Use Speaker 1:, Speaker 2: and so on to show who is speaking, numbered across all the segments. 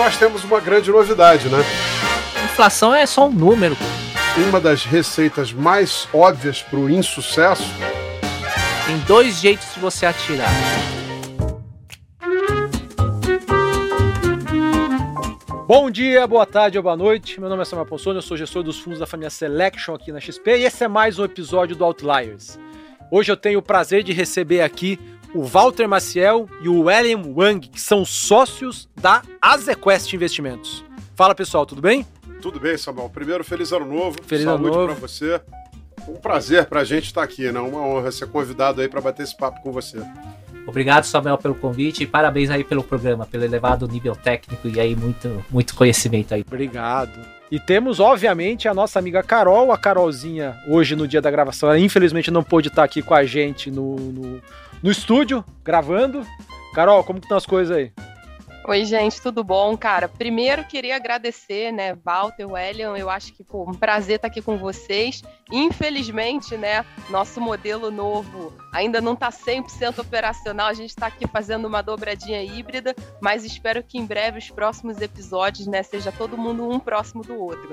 Speaker 1: nós temos uma grande novidade, né?
Speaker 2: Inflação é só um número.
Speaker 1: Uma das receitas mais óbvias para o insucesso.
Speaker 2: Tem dois jeitos de você atirar.
Speaker 3: Bom dia, boa tarde ou boa noite. Meu nome é Samuel Ponsoni, eu sou gestor dos fundos da família Selection aqui na XP e esse é mais um episódio do Outliers. Hoje eu tenho o prazer de receber aqui o Walter Maciel e o William Wang, que são sócios da Azequest Investimentos. Fala pessoal, tudo bem?
Speaker 1: Tudo bem, Samuel. Primeiro, feliz ano novo.
Speaker 3: Feliz
Speaker 1: Saúde
Speaker 3: ano novo.
Speaker 1: para você. Um prazer para a gente estar aqui, né? Uma honra ser convidado aí para bater esse papo com você.
Speaker 2: Obrigado, Samuel, pelo convite e parabéns aí pelo programa, pelo elevado nível técnico e aí muito, muito conhecimento aí.
Speaker 3: Obrigado. E temos, obviamente, a nossa amiga Carol, a Carolzinha, hoje no dia da gravação. Ela infelizmente não pôde estar aqui com a gente no, no, no estúdio, gravando. Carol, como que estão as coisas aí?
Speaker 4: Oi, gente, tudo bom? Cara, primeiro queria agradecer, né, Walter, Welliam, eu acho que, pô, um prazer estar aqui com vocês. Infelizmente, né, nosso modelo novo ainda não está 100% operacional, a gente está aqui fazendo uma dobradinha híbrida, mas espero que em breve os próximos episódios, né, seja todo mundo um próximo do outro.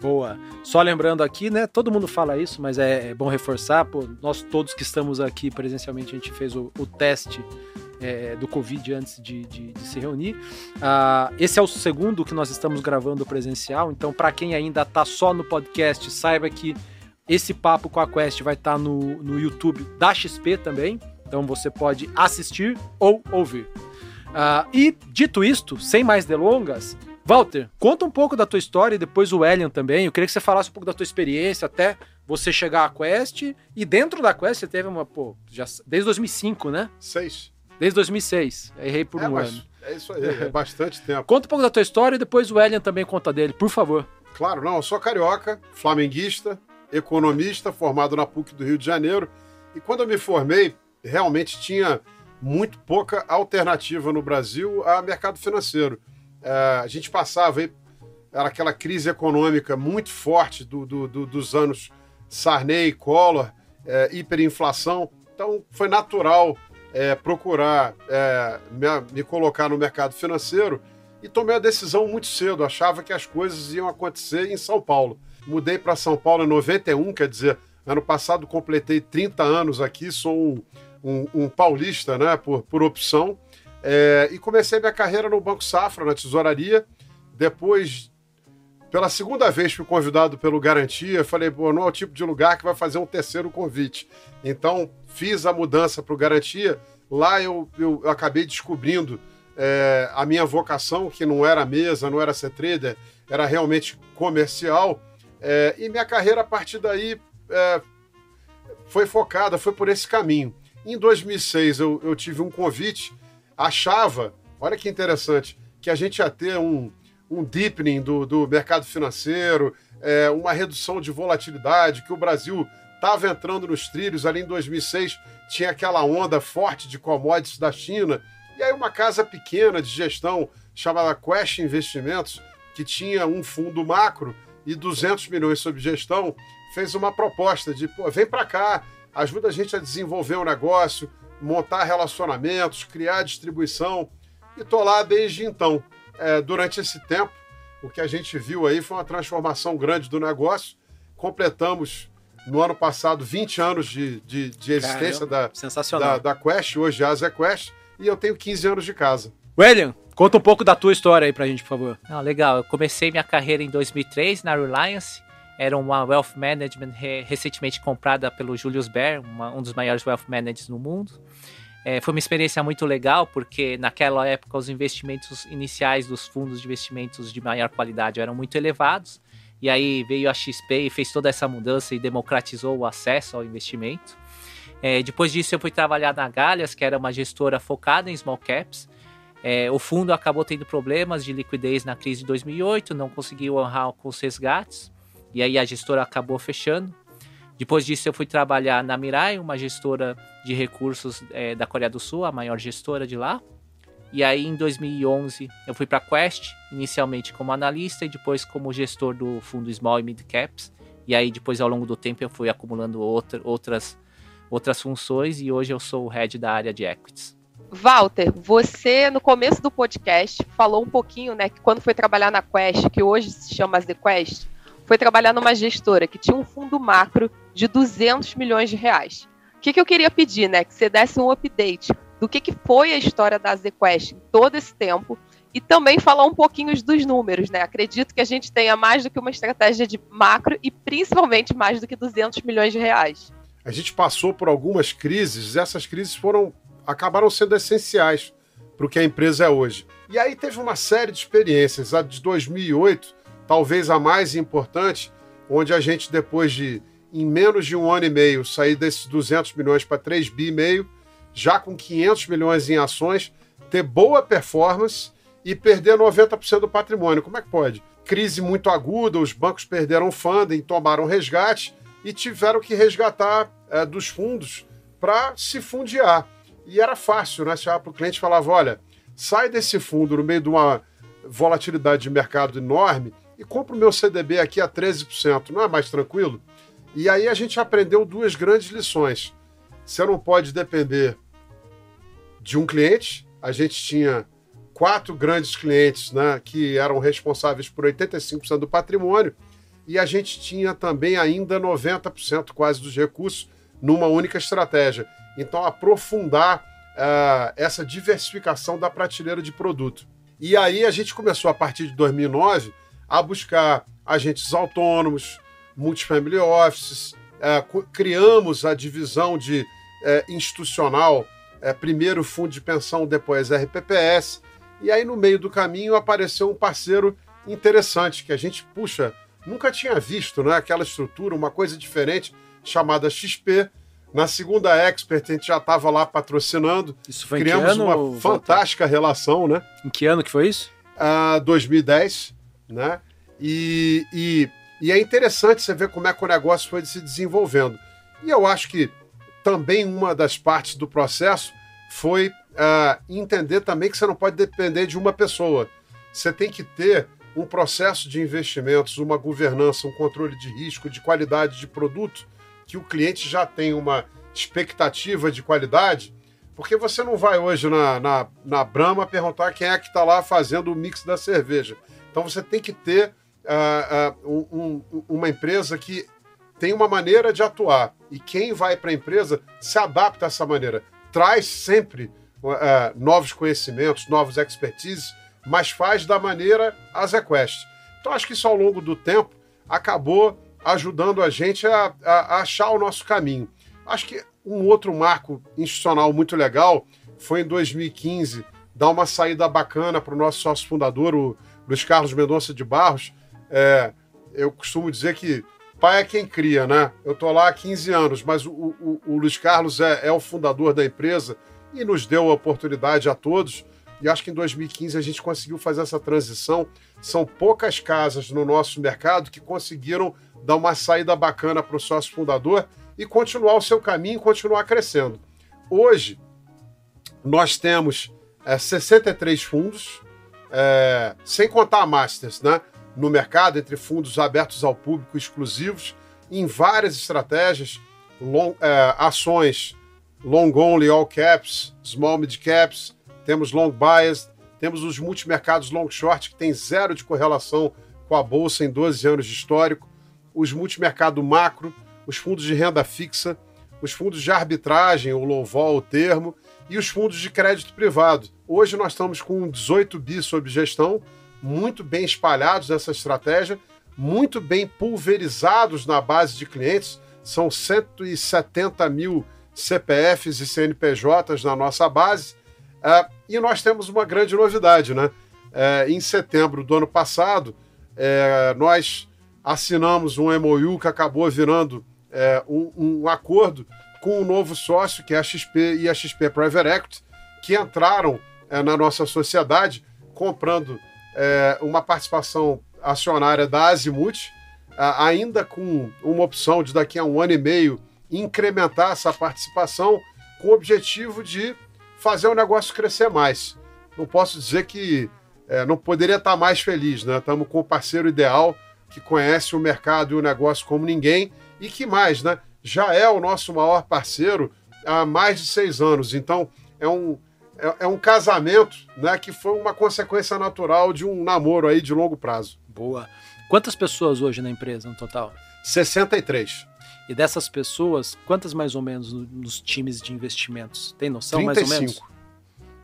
Speaker 3: Boa. Só lembrando aqui, né? Todo mundo fala isso, mas é, é bom reforçar. Pô, nós todos que estamos aqui presencialmente, a gente fez o, o teste é, do Covid antes de, de, de se reunir. Ah, esse é o segundo que nós estamos gravando presencial, então, para quem ainda está só no podcast, saiba que esse papo com a Quest vai estar no, no YouTube da XP também. Então você pode assistir ou ouvir. Ah, e dito isto, sem mais delongas, Walter, conta um pouco da tua história e depois o Elian também. Eu queria que você falasse um pouco da tua experiência até você chegar à Quest. E dentro da Quest você teve uma, pô, já, desde 2005, né?
Speaker 1: Seis.
Speaker 3: Desde 2006. Errei por
Speaker 1: é,
Speaker 3: um
Speaker 1: mas
Speaker 3: ano.
Speaker 1: é isso aí, é bastante tempo.
Speaker 3: Conta um pouco da tua história e depois o Elian também conta dele, por favor.
Speaker 1: Claro, não, eu sou carioca, flamenguista, economista, formado na PUC do Rio de Janeiro. E quando eu me formei, realmente tinha muito pouca alternativa no Brasil a mercado financeiro. É, a gente passava era aquela crise econômica muito forte do, do- do- dos anos Sarney, Collor, é, hiperinflação. Então foi natural é, procurar é, me, me colocar no mercado financeiro e tomei a decisão muito cedo. Achava que as coisas iam acontecer em São Paulo. Mudei para São Paulo em 91, quer dizer, ano passado completei 30 anos aqui, sou um, um- um paulista né, por, por opção. É, e comecei minha carreira no Banco Safra, na tesouraria. Depois, pela segunda vez, fui convidado pelo Garantia. Falei, pô, não é o tipo de lugar que vai fazer um terceiro convite. Então, fiz a mudança para o Garantia. Lá eu, eu acabei descobrindo é, a minha vocação, que não era mesa, não era ser trader, era realmente comercial. É, e minha carreira, a partir daí, é, foi focada, foi por esse caminho. Em 2006, eu, eu tive um convite, achava, olha que interessante, que a gente ia ter um, um deepening do, do mercado financeiro, é, uma redução de volatilidade, que o Brasil estava entrando nos trilhos ali em 2006, tinha aquela onda forte de commodities da China, e aí uma casa pequena de gestão chamada Quest Investimentos, que tinha um fundo macro e 200 milhões sob gestão, fez uma proposta de, pô, vem para cá, ajuda a gente a desenvolver um negócio, montar relacionamentos, criar distribuição. E tô lá desde então. É, durante esse tempo, o que a gente viu aí foi uma transformação grande do negócio. Completamos no ano passado 20 anos de, de, de existência da,
Speaker 3: Sensacional.
Speaker 1: da, da Quest, hoje a Asa Quest, e eu tenho 15 anos de casa.
Speaker 3: William, conta um pouco da tua história aí pra gente, por favor.
Speaker 2: Não, legal, eu comecei minha carreira em 2003 na Reliance, era uma wealth management re- recentemente comprada pelo Julius Baer, uma- um dos maiores wealth managers no mundo. É, foi uma experiência muito legal, porque naquela época os investimentos iniciais dos fundos de investimentos de maior qualidade eram muito elevados, e aí veio a XP e fez toda essa mudança e democratizou o acesso ao investimento. É, depois disso eu fui trabalhar na Galhas, que era uma gestora focada em small caps, é, o fundo acabou tendo problemas de liquidez na crise de 2008, não conseguiu honrar com os resgates, e aí a gestora acabou fechando. Depois disso, eu fui trabalhar na Mirai, uma gestora de recursos é, da Coreia do Sul, a maior gestora de lá. E aí, em 2011, eu fui para a Quest, inicialmente como analista e depois como gestor do fundo Small e Mid Caps. E aí, depois, ao longo do tempo, eu fui acumulando outra, outras, outras funções e hoje eu sou o head da área de equities.
Speaker 4: Walter, você no começo do podcast falou um pouquinho, né, que quando foi trabalhar na Quest, que hoje se chama The Quest, foi trabalhar numa gestora que tinha um fundo macro de 200 milhões de reais. O que, que eu queria pedir, né, que você desse um update do que, que foi a história da ZQuest em todo esse tempo e também falar um pouquinho dos números, né? Acredito que a gente tenha mais do que uma estratégia de macro e principalmente mais do que 200 milhões de reais.
Speaker 1: A gente passou por algumas crises, essas crises foram acabaram sendo essenciais para o que a empresa é hoje. E aí teve uma série de experiências, a de 2008, talvez a mais importante, onde a gente depois de em menos de um ano e meio sair desses 200 milhões para 3 bi e meio, já com 500 milhões em ações, ter boa performance e perder 90% do patrimônio. Como é que pode? Crise muito aguda, os bancos perderam funding, tomaram resgate e tiveram que resgatar é, dos fundos para se fundiar. E era fácil, né? Chegava para o cliente falava: olha, sai desse fundo no meio de uma volatilidade de mercado enorme e compra o meu CDB aqui a 13%. Não é mais tranquilo? E aí a gente aprendeu duas grandes lições. Você não pode depender de um cliente. A gente tinha quatro grandes clientes né, que eram responsáveis por 85% do patrimônio e a gente tinha também ainda 90% quase dos recursos numa única estratégia. Então, aprofundar uh, essa diversificação da prateleira de produto. E aí a gente começou, a partir de 2009, a buscar agentes autônomos, multifamily offices, uh, criamos a divisão de uh, institucional, primeiro fundo de pensão, depois RPPS, e aí no meio do caminho apareceu um parceiro interessante que a gente, puxa, nunca tinha visto, né? Aquela estrutura, uma coisa diferente chamada XP. Na segunda Expert, a gente já estava lá patrocinando.
Speaker 3: Isso foi
Speaker 1: Criamos
Speaker 3: em que ano,
Speaker 1: uma fantástica relação, né?
Speaker 3: Em que ano que foi isso?
Speaker 1: Uh, 2010, né? E, e, e é interessante você ver como é que o negócio foi se desenvolvendo. E eu acho que também uma das partes do processo foi uh, entender também que você não pode depender de uma pessoa. Você tem que ter um processo de investimentos, uma governança, um controle de risco, de qualidade de produto, que o cliente já tem uma expectativa de qualidade, porque você não vai hoje na, na, na Brahma perguntar quem é que está lá fazendo o mix da cerveja. Então você tem que ter uh, uh, um, um, uma empresa que tem uma maneira de atuar. E quem vai para a empresa se adapta a essa maneira. Traz sempre uh, novos conhecimentos, novos expertises, mas faz da maneira a ZQuest. Então acho que isso ao longo do tempo acabou ajudando a gente a, a, a achar o nosso caminho. Acho que um outro marco institucional muito legal foi em 2015 dar uma saída bacana para o nosso sócio fundador, o Luiz Carlos Mendonça de Barros. É, eu costumo dizer que pai é quem cria, né? Eu estou lá há 15 anos, mas o, o, o Luiz Carlos é, é, o fundador da empresa e nos deu a oportunidade a todos. E acho que em 2015 a gente conseguiu fazer essa transição. São poucas casas no nosso mercado que conseguiram dar uma saída bacana para o sócio fundador e continuar o seu caminho, continuar crescendo. Hoje, nós temos é, 63 fundos, é, sem contar a Masters, né? No mercado, entre fundos abertos ao público exclusivos, em várias estratégias, long, é, ações long only, all caps, small mid caps, temos long bias, temos os multimercados long short, que tem zero de correlação com a bolsa em 12 anos de histórico, os multimercado macro, os fundos de renda fixa, os fundos de arbitragem, o low vol, o termo, e os fundos de crédito privado. Hoje nós estamos com 18 bi sob gestão, muito bem espalhados nessa estratégia, muito bem pulverizados na base de clientes, são 170 mil CPFs e CNPJs na nossa base. Uh, e nós temos uma grande novidade, né? Uh, em setembro do ano passado, uh, nós assinamos um MOU que acabou virando um, um, acordo com um novo sócio, que é a XP e a XP Private Equity, que entraram na nossa sociedade comprando uma participação acionária da Azimuth, ainda com uma opção de daqui a um ano e meio incrementar essa participação com o objetivo de fazer o negócio crescer mais. Não posso dizer que é, não poderia estar mais feliz, né? Estamos com o parceiro ideal que conhece o mercado e o negócio como ninguém e que mais, né? Já é o nosso maior parceiro há mais de seis anos. Então é um, é, é, um casamento, né, que foi uma consequência natural de um namoro aí de longo prazo.
Speaker 3: Boa. Quantas pessoas hoje na empresa no total?
Speaker 1: 63.
Speaker 3: E dessas pessoas, quantas mais ou menos nos times de investimentos? Tem noção
Speaker 1: 35.
Speaker 3: mais ou menos?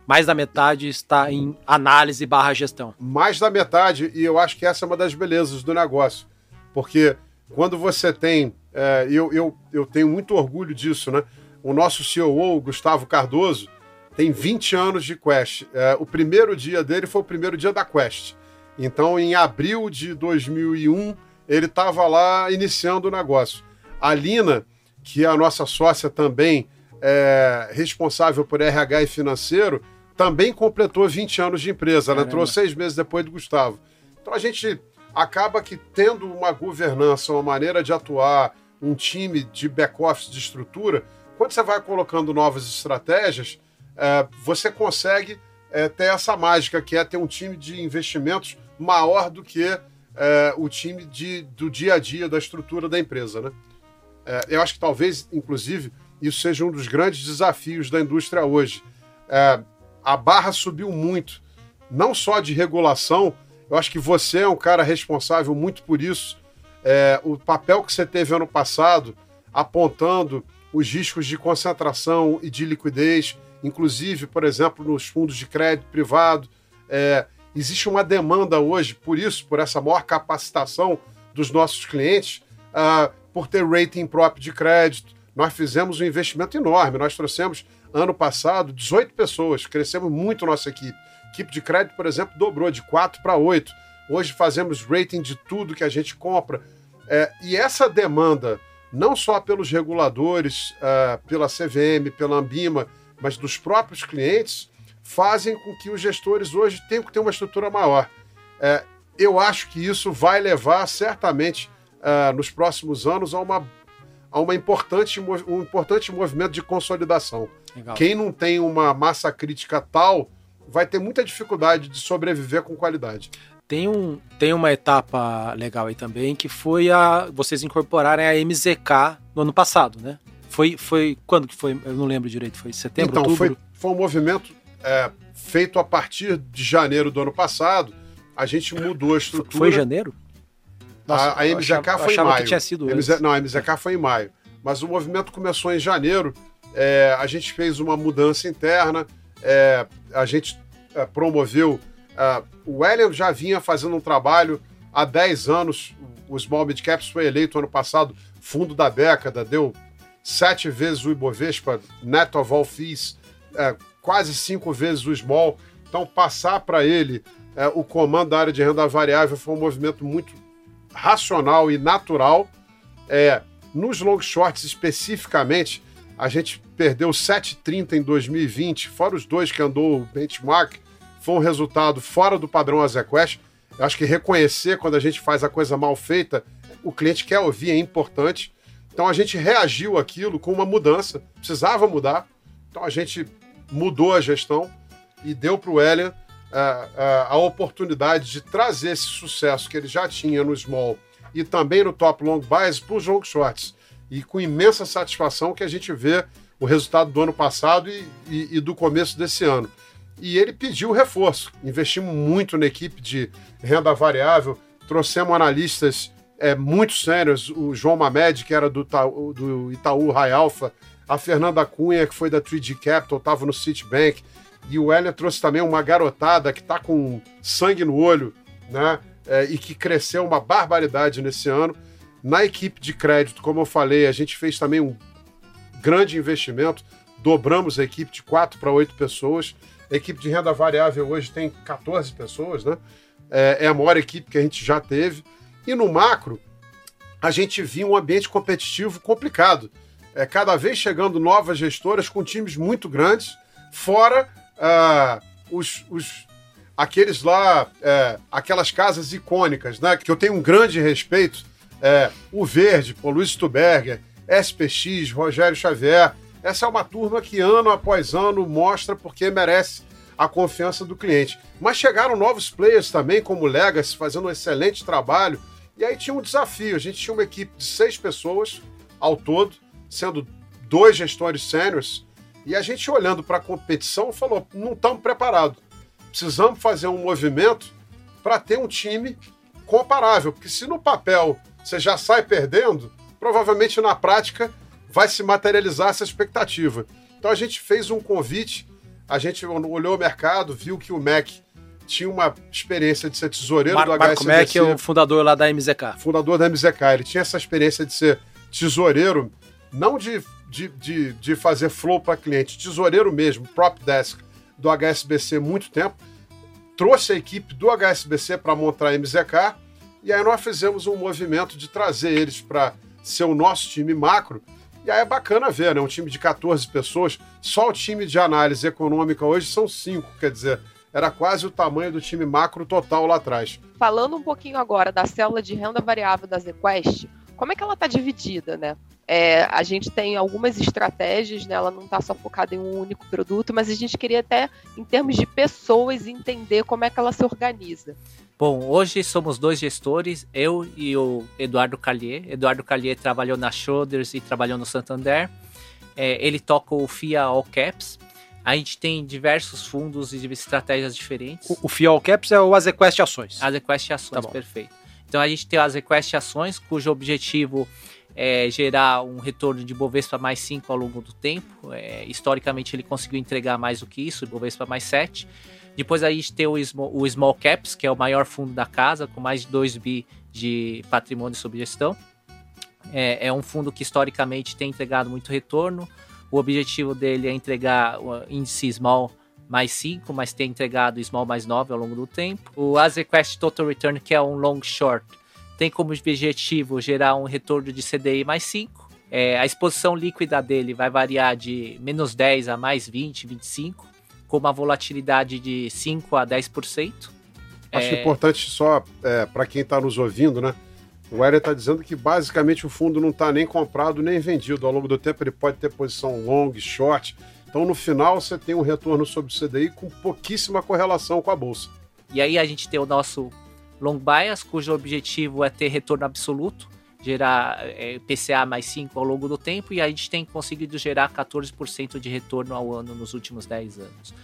Speaker 3: Mais da metade está em análise barra gestão.
Speaker 1: Mais da metade, e eu acho que essa é uma das belezas do negócio. Porque quando você tem, é, eu, eu, eu tenho muito orgulho disso, né? O nosso CEO, Gustavo Cardoso, tem 20 anos de Quest. É, o primeiro dia dele foi o primeiro dia da Quest. Então, em abril de 2001, ele estava lá iniciando o negócio. A Lina, que é a nossa sócia também, é, responsável por RH e financeiro, também completou 20 anos de empresa. Ela entrou seis meses depois do Gustavo. Então a gente acaba que tendo uma governança, uma maneira de atuar, um time de back-office, de estrutura, quando você vai colocando novas estratégias, é, você consegue é, ter essa mágica, que é ter um time de investimentos maior do que é, o time de, do dia a dia, da estrutura da empresa. Né? É, eu acho que talvez, inclusive, isso seja um dos grandes desafios da indústria hoje. É, a barra subiu muito, não só de regulação, eu acho que você é um cara responsável muito por isso. É, o papel que você teve ano passado, apontando os riscos de concentração e de liquidez, inclusive, por exemplo, nos fundos de crédito privado. É, existe uma demanda hoje, por isso, por essa maior capacitação dos nossos clientes, uh, por ter rating próprio de crédito. Nós fizemos um investimento enorme. Nós trouxemos, ano passado, 18 pessoas, crescemos muito nossa equipe. Equipe de crédito, por exemplo, dobrou de 4 para 8. Hoje fazemos rating de tudo que a gente compra. É, e essa demanda, não só pelos reguladores, uh, pela CVM, pela Ambima, mas dos próprios clientes, fazem com que os gestores hoje tenham que ter uma estrutura maior. É, eu acho que isso vai levar certamente uh, nos próximos anos a uma, a uma importante, um importante movimento de consolidação. Legal. Quem não tem uma massa crítica tal vai ter muita dificuldade de sobreviver com qualidade.
Speaker 3: Tem, um, tem uma etapa legal aí também que foi a vocês incorporarem a MZK no ano passado, né? Foi, foi quando que foi? Eu não lembro direito. Foi setembro,
Speaker 1: então,
Speaker 3: outubro?
Speaker 1: Foi, foi um movimento é, feito a partir de janeiro do ano passado. A gente mudou a estrutura.
Speaker 3: Foi em janeiro?
Speaker 1: Nossa, a, a MZK
Speaker 3: achava,
Speaker 1: foi em maio.
Speaker 3: que tinha sido
Speaker 1: MZ, Não, a MZK foi em maio. Mas o movimento começou em janeiro. É, a gente fez uma mudança interna. É, a gente é, promoveu. É, o Elian já vinha fazendo um trabalho há 10 anos. O Small Mid Caps foi eleito ano passado fundo da década, deu sete vezes o Ibovespa, net of all fees, é, quase cinco vezes o small. Então, passar para ele é, o comando da área de renda variável foi um movimento muito racional e natural. É, nos long shorts especificamente, a gente perdeu 7,30 em 2020, fora os dois que andou o benchmark, foi um resultado fora do padrão Azequest. Eu acho que reconhecer quando a gente faz a coisa mal feita, o cliente quer ouvir, é importante. Então a gente reagiu aquilo com uma mudança, precisava mudar. Então a gente mudou a gestão e deu para o Elian uh, uh, a oportunidade de trazer esse sucesso que ele já tinha no small e também no top long buys para os long shorts. E com imensa satisfação que a gente vê o resultado do ano passado e, e, e do começo desse ano. E ele pediu reforço. Investimos muito na equipe de renda variável, trouxemos analistas é, muito sérios, o João Mamed, que era do, do Itaú Alpha, a Fernanda Cunha, que foi da 3G Capital, estava no Citibank, e o Hélio trouxe também uma garotada que está com sangue no olho, né? É, e que cresceu uma barbaridade nesse ano. Na equipe de crédito, como eu falei, a gente fez também um grande investimento, dobramos a equipe de 4 para 8 pessoas. A equipe de renda variável hoje tem 14 pessoas, né? É, é a maior equipe que a gente já teve. E no macro, a gente viu um ambiente competitivo complicado. É, cada vez chegando novas gestoras com times muito grandes, fora uh, os, os, aqueles lá, é, aquelas casas icônicas, né? Que eu tenho um grande respeito. É, o Verde, o Luiz Stuberger, SPX, Rogério Xavier. Essa é uma turma que ano após ano mostra porque merece a confiança do cliente. Mas chegaram novos players também, como Legacy, fazendo um excelente trabalho e aí tinha um desafio. A gente tinha uma equipe de seis pessoas ao todo, sendo dois gestores sêniores E a gente olhando para a competição falou: não estamos preparados. Precisamos fazer um movimento para ter um time comparável, porque se no papel você já sai perdendo, provavelmente na prática vai se materializar essa expectativa. Então a gente fez um convite, a gente olhou o mercado, viu que o MEC tinha uma experiência de ser tesoureiro
Speaker 3: Mar
Speaker 1: do
Speaker 3: Marco
Speaker 1: HSBC.
Speaker 3: Mac é o fundador lá da MZK.
Speaker 1: Fundador da MZK. Ele tinha essa experiência de ser tesoureiro, não de, de, de, de fazer flow para cliente, tesoureiro mesmo, prop desk do HSBC muito tempo. Trouxe a equipe do HSBC para montar a MZK e aí nós fizemos um movimento de trazer eles para ser o nosso time macro. E aí é bacana ver, né? Um time de 14 pessoas, só o time de análise econômica hoje são cinco, quer dizer, era quase o tamanho do time macro total lá atrás.
Speaker 4: Falando um pouquinho agora da célula de renda variável da ZQuest, como é que ela está dividida, né? É, a gente tem algumas estratégias, né? ela não está só focada em um único produto, mas a gente queria até, em termos de pessoas, entender como é que ela se organiza.
Speaker 2: Bom, hoje somos dois gestores, eu e o Eduardo Callier. Eduardo Callier trabalhou na Schroders e trabalhou no Santander. É, ele toca o FIA All Caps. A gente tem diversos fundos e estratégias diferentes.
Speaker 3: O, o FIA All Caps é o Azequest Ações.
Speaker 2: Azequest Ações, tá perfeito. Então a gente tem o Azequest Ações, cujo objetivo é, gerar um retorno de Bovespa mais 5 ao longo do tempo. É, historicamente ele conseguiu entregar mais do que isso, Bovespa mais 7. Depois a gente tem o Small, o Small Caps, que é o maior fundo da casa, com mais de 2 bi de patrimônio sob gestão. É, é, um fundo que historicamente tem entregado muito retorno. O objetivo dele é entregar o índice Small mais 5, mas tem entregado Small mais 9 ao longo do tempo. O Azequest Total Return, que é um long short, tem como objetivo gerar um retorno de CDI mais 5. É, a exposição líquida dele vai variar de menos 10 a mais 20, 25, com uma volatilidade de 5 a 10%.
Speaker 1: Acho é... importante só é, para quem está nos ouvindo, né? O Hélio está dizendo que basicamente o fundo não está nem comprado nem vendido. Ao longo do tempo ele pode ter posição long, short. Então no final você tem um retorno sobre o CDI com pouquíssima correlação com a bolsa.
Speaker 2: E aí a gente tem o nosso long bias, cujo objetivo é ter retorno absoluto, gerar é, PCA mais 5 ao longo do tempo, e a gente tem conseguido gerar 14% de retorno ao ano nos últimos 10 anos.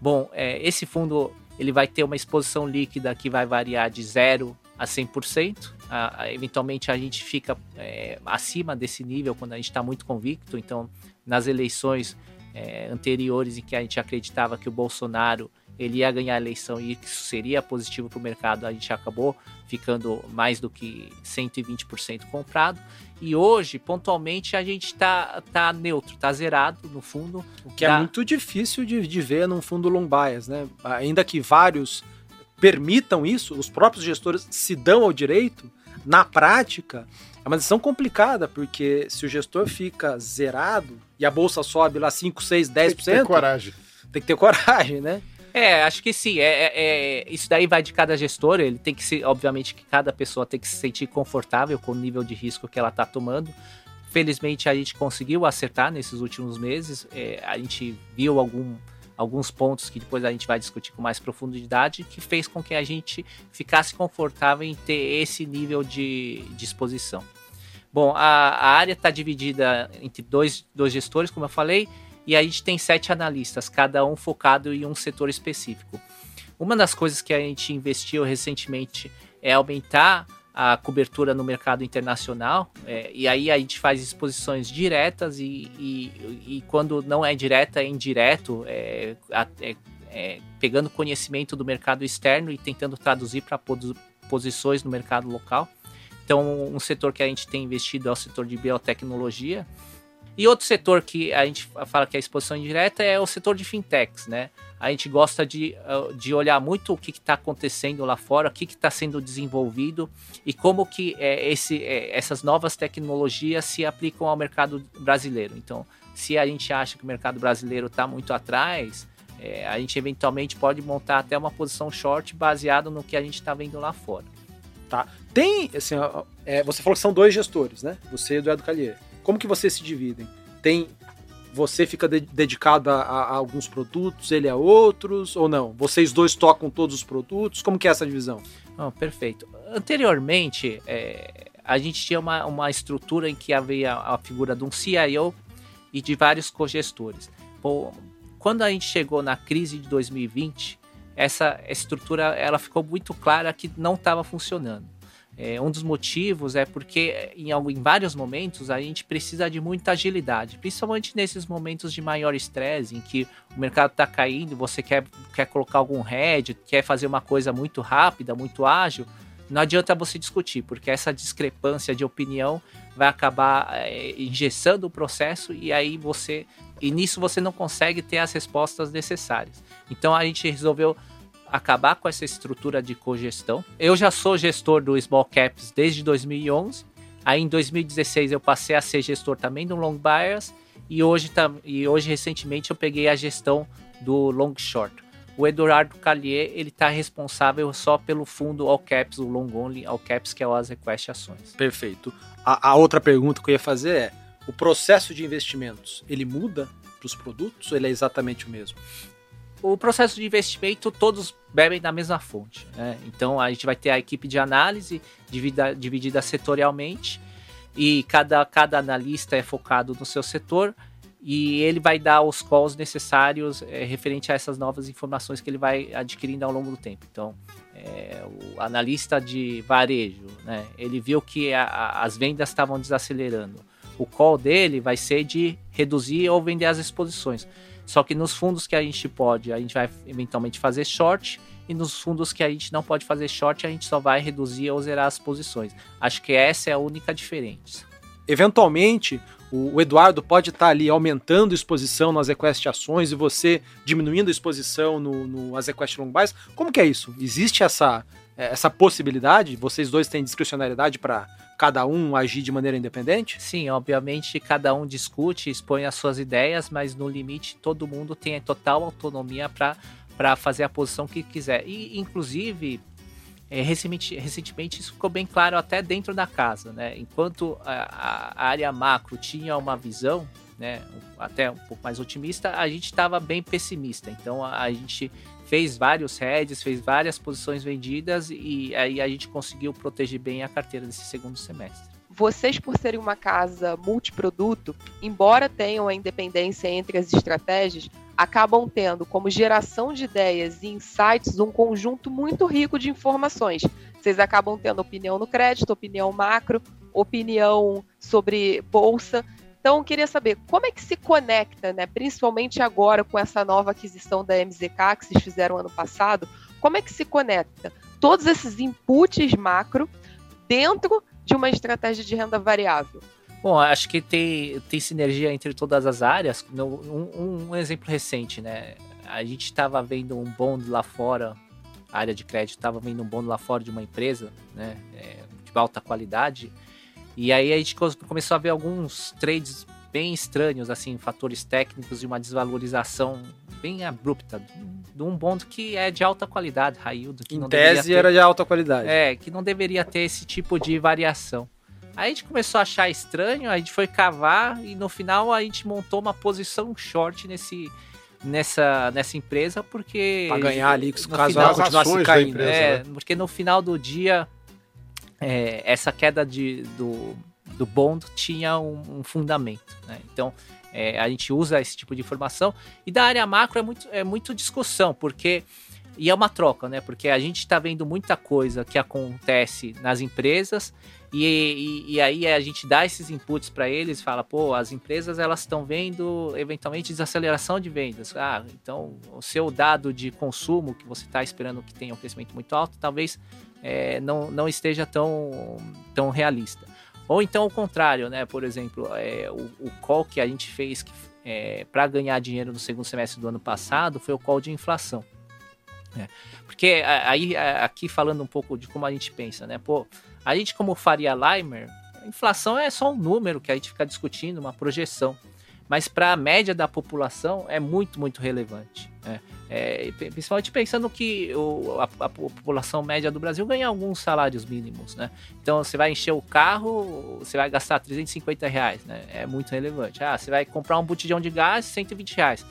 Speaker 2: Bom, é, esse fundo ele vai ter uma exposição líquida que vai variar de 0 a 100%. A, eventualmente a gente fica é, acima desse nível quando a gente está muito convicto. Então, nas eleições é, anteriores em que a gente acreditava que o Bolsonaro ele ia ganhar a eleição e isso seria positivo para o mercado, a gente acabou ficando mais do que 120% comprado. E hoje, pontualmente, a gente está tá neutro, está zerado no fundo.
Speaker 3: O que é da... é muito difícil de, de ver num fundo long bias, né? Ainda que vários permitam isso, os próprios gestores se dão ao direito, na prática, é uma decisão complicada, porque se o gestor fica zerado e a bolsa sobe lá 5, 6, 10%. Tem que ter
Speaker 1: coragem.
Speaker 3: Tem que ter coragem, né?
Speaker 2: É, acho que sim. É, é, é, isso daí vai de cada gestor. Ele tem que se, obviamente, que cada pessoa tem que se sentir confortável com o nível de risco que ela está tomando. Felizmente a gente conseguiu acertar nesses últimos meses. É, a gente viu algum, alguns pontos que depois a gente vai discutir com mais profundidade, que fez com que a gente ficasse confortável em ter esse nível de, de exposição. Bom, a, a área está dividida entre dois, dois gestores, como eu falei e a gente tem sete analistas, cada um focado em um setor específico. Uma das coisas que a gente investiu recentemente é aumentar a cobertura no mercado internacional, é, e aí a gente faz exposições diretas e, e, e quando não é direta, é indireto, é, é, é pegando conhecimento do mercado externo e tentando traduzir para posições no mercado local. Então, um setor que a gente tem investido é o setor de biotecnologia, e outro setor que a gente fala que é exposição indireta é o setor de fintechs, né? A gente gosta de, uh, de olhar muito o que está acontecendo lá fora, o que está sendo desenvolvido e como que é, esse, é, essas novas tecnologias se aplicam ao mercado brasileiro. Então, se a gente acha que o mercado brasileiro está muito atrás, é, a gente eventualmente pode montar até uma posição short baseado no que a gente está vendo lá fora.
Speaker 3: Tá. Tem, assim, é, você falou que são dois gestores, né? Você e Eduardo Calheiro. Como que vocês se dividem? Tem você fica de, dedicado a, alguns produtos, ele a outros ou não? Vocês dois tocam todos os produtos? Como que é essa divisão?
Speaker 2: Oh, perfeito. Anteriormente, é, a gente tinha uma, uma estrutura em que havia a figura de um CIO e de vários cogestores. pô, quando a gente chegou na crise de 2020, essa estrutura ela ficou muito clara que não estava funcionando. É, um dos motivos é porque em, em vários momentos a gente precisa de muita agilidade, principalmente nesses momentos de maior estresse, em que o mercado está caindo, você quer, quer colocar algum head, quer fazer uma coisa muito rápida, muito ágil, não adianta você discutir, porque essa discrepância de opinião vai acabar é, engessando o processo e aí você. E nisso você não consegue ter as respostas necessárias. Então a gente resolveu acabar com essa estrutura de cogestão. Eu já sou gestor do Small Caps desde 2011. Aí em 2016 eu passei a ser gestor também do Long Buyers e hoje, e hoje recentemente eu peguei a gestão do Long Short. O Eduardo Callier, ele está responsável só pelo fundo All Caps, o Long Only All Caps, que é o As Request Ações.
Speaker 3: Perfeito. A, a outra pergunta que eu ia fazer é, o processo de investimentos, ele muda para os produtos ou ele é exatamente o mesmo?
Speaker 2: O processo de investimento todos bebem da mesma fonte. Né? Então a gente vai ter a equipe de análise dividida, dividida setorialmente e cada, cada analista é focado no seu setor e ele vai dar os calls necessários é, referente a essas novas informações que ele vai adquirindo ao longo do tempo. Então, é, o analista de varejo, né, ele viu que a, a, as vendas estavam desacelerando. O call dele vai ser de reduzir ou vender as exposições. Só que nos fundos que a gente pode, a gente vai eventualmente fazer short, e nos fundos que a gente não pode fazer short, a gente só vai reduzir ou zerar as posições. Acho que essa é a única diferença.
Speaker 3: Eventualmente, o Eduardo pode estar ali aumentando a exposição nas Equest ações e você diminuindo a exposição no, no as long buys. Como que é isso? Existe essa, essa possibilidade? Vocês dois têm discricionalidade para cada um agir de maneira independente?
Speaker 2: Sim, obviamente cada um discute, expõe as suas ideias, mas no limite todo mundo tem total autonomia para fazer a posição que quiser. E, inclusive, é, recentemente, recentemente, isso ficou bem claro até dentro da casa. Né? Enquanto a, a área macro tinha uma visão né, até um pouco mais otimista, a gente estava bem pessimista. Então a, a gente fez vários heads, fez várias posições vendidas e aí a gente conseguiu proteger bem a carteira desse segundo semestre.
Speaker 4: Vocês, por serem uma casa multiproduto, embora tenham a independência entre as estratégias, acabam tendo como geração de ideias e insights um conjunto muito rico de informações. Vocês acabam tendo opinião no crédito, opinião macro, opinião sobre bolsa. Então, eu queria saber como é que se conecta, né, principalmente agora com essa nova aquisição da MZK que vocês fizeram ano passado, como é que se conecta todos esses inputs macro dentro de uma estratégia de renda variável?
Speaker 2: Bom, acho que tem, tem sinergia entre todas as áreas. Um, um exemplo recente, né? A gente estava vendo um bond lá fora, a área de crédito estava vendo um bond lá fora de uma empresa, né? É, de alta qualidade e aí a gente começou a ver alguns trades bem estranhos, assim, fatores técnicos e uma desvalorização bem abrupta de um bond que é de alta qualidade, yield.
Speaker 3: Que em não tese ter, era de alta qualidade.
Speaker 2: É, que não deveria ter esse tipo de variação. Aí a gente começou a achar estranho, a gente foi cavar e no final a gente montou uma posição short nesse, nessa, nessa empresa porque...
Speaker 3: Pra ganhar ali, caso ela continuasse caindo. Empresa,
Speaker 2: é, né? porque no final do dia é, essa queda de, do, do bond tinha um, um fundamento. Né? Então, é, a gente usa esse tipo de informação. E da área macro é muito, é muito discussão, porque. E é uma troca, né? Porque a gente está vendo muita coisa que acontece nas empresas e, e, e, aí a gente dá esses inputs para eles, fala, pô, as empresas elas estão vendo eventualmente desaceleração de vendas. Ah, então o seu dado de consumo que você está esperando que tenha um crescimento muito alto, talvez é, não, não esteja tão, tão realista. Ou então o contrário, né? Por exemplo, é, o, o call que a gente fez é, para ganhar dinheiro no segundo semestre do ano passado foi o call de inflação. Né? Porque aí, aqui falando um pouco de como a gente pensa, né? Pô, a gente, como faria Limer, inflação é só um número que a gente fica discutindo, uma projeção. Mas para a média da população é muito, muito relevante. Né? É, principalmente pensando que o, a, a, população média do Brasil ganha alguns salários mínimos, né? Então você vai encher o carro, você vai gastar 350 reais, né? É muito relevante. Ah, você vai comprar um botijão de gás, 120 reais.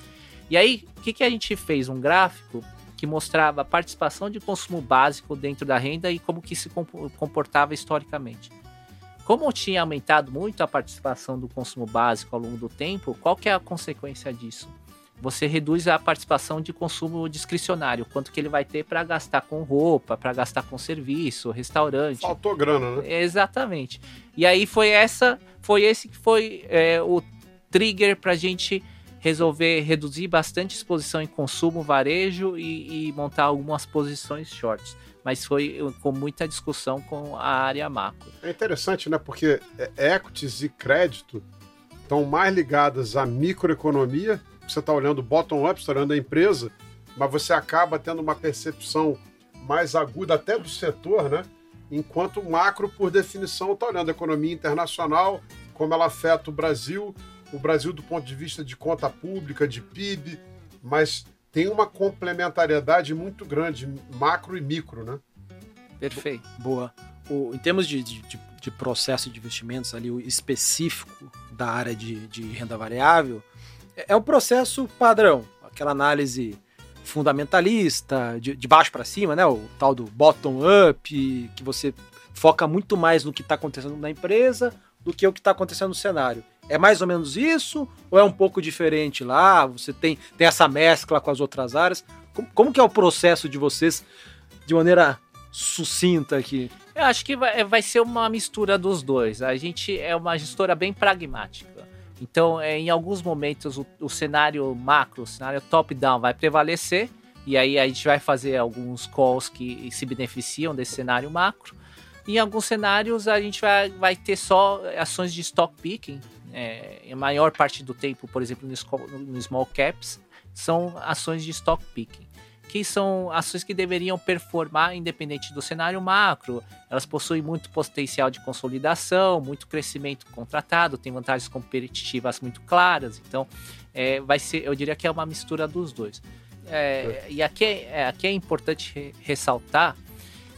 Speaker 2: E aí, o que, que a gente fez? Um gráfico que mostrava a participação de consumo básico dentro da renda e como que se comportava historicamente. Como tinha aumentado muito a participação do consumo básico ao longo do tempo, qual que é a consequência disso? você reduz a participação de consumo discricionário, quanto que ele vai ter para gastar com roupa, para gastar com serviço, restaurante.
Speaker 1: Faltou grana, né?
Speaker 2: Exatamente. E aí foi essa, foi esse que foi é, o trigger para a gente resolver reduzir bastante exposição em consumo, varejo e, e montar algumas posições shorts mas foi com muita discussão com a área macro.
Speaker 1: É interessante, né? Porque é, equities e crédito estão mais ligadas à microeconomia. Você está olhando bottom-up, está olhando a empresa, mas você acaba tendo uma percepção mais aguda até do setor, né? Enquanto o macro, por definição, está olhando a economia internacional, como ela afeta o Brasil, o Brasil do ponto de vista de conta pública, de PIB, mas tem uma complementariedade muito grande, macro e micro, né?
Speaker 2: Perfeito.
Speaker 3: Boa. O, em termos de, de, de, processo de investimentos ali, o específico da área de, de renda variável, é, é um processo padrão, aquela análise fundamentalista, de, de baixo para cima, né? O tal do bottom-up, que você foca muito mais no que está acontecendo na empresa do que o que está acontecendo no cenário. É mais ou menos isso? Ou é um pouco diferente lá? Você tem, tem essa mescla com as outras áreas? Como, como que é o processo de vocês de maneira sucinta aqui?
Speaker 2: Eu acho que vai, vai ser uma mistura dos dois. A gente é uma gestora bem pragmática. Então, é, em alguns momentos, o, o cenário macro, o cenário top-down vai prevalecer. E aí a gente vai fazer alguns calls que se beneficiam desse cenário macro. Em alguns cenários, a gente vai, vai ter só ações de stock picking, é, a maior parte do tempo, por exemplo, no, small caps, são ações de stock picking, que são ações que deveriam performar independente do cenário macro. Elas possuem muito potencial de consolidação, muito crescimento contratado, têm vantagens competitivas muito claras. Então, é, vai ser, eu diria que é uma mistura dos dois. É, e aqui é, aqui é importante ressaltar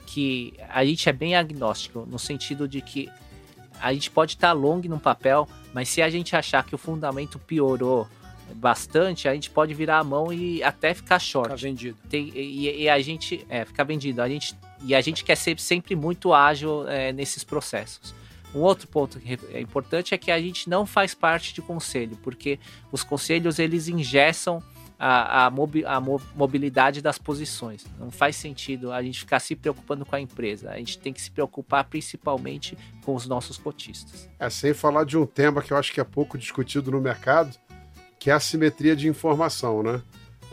Speaker 2: que a gente é bem agnóstico, no sentido de que a gente pode estar long no papel, mas se a gente achar que o fundamento piorou bastante, a gente pode virar a mão e até ficar short.
Speaker 3: Ficar vendido.
Speaker 2: Tem, e, e, a gente. É, ficar vendido. A gente, e a gente quer ser sempre muito ágil é, nesses processos. Um outro ponto que é importante é que a gente não faz parte de conselho, porque os conselhos eles ingessam a, a, mobi, a mobilidade das posições. Não faz sentido a gente ficar se preocupando com a empresa. A gente tem que se preocupar principalmente com os nossos cotistas.
Speaker 1: É, sem falar de um tema que eu acho que é pouco discutido no mercado, que é a simetria de informação, né?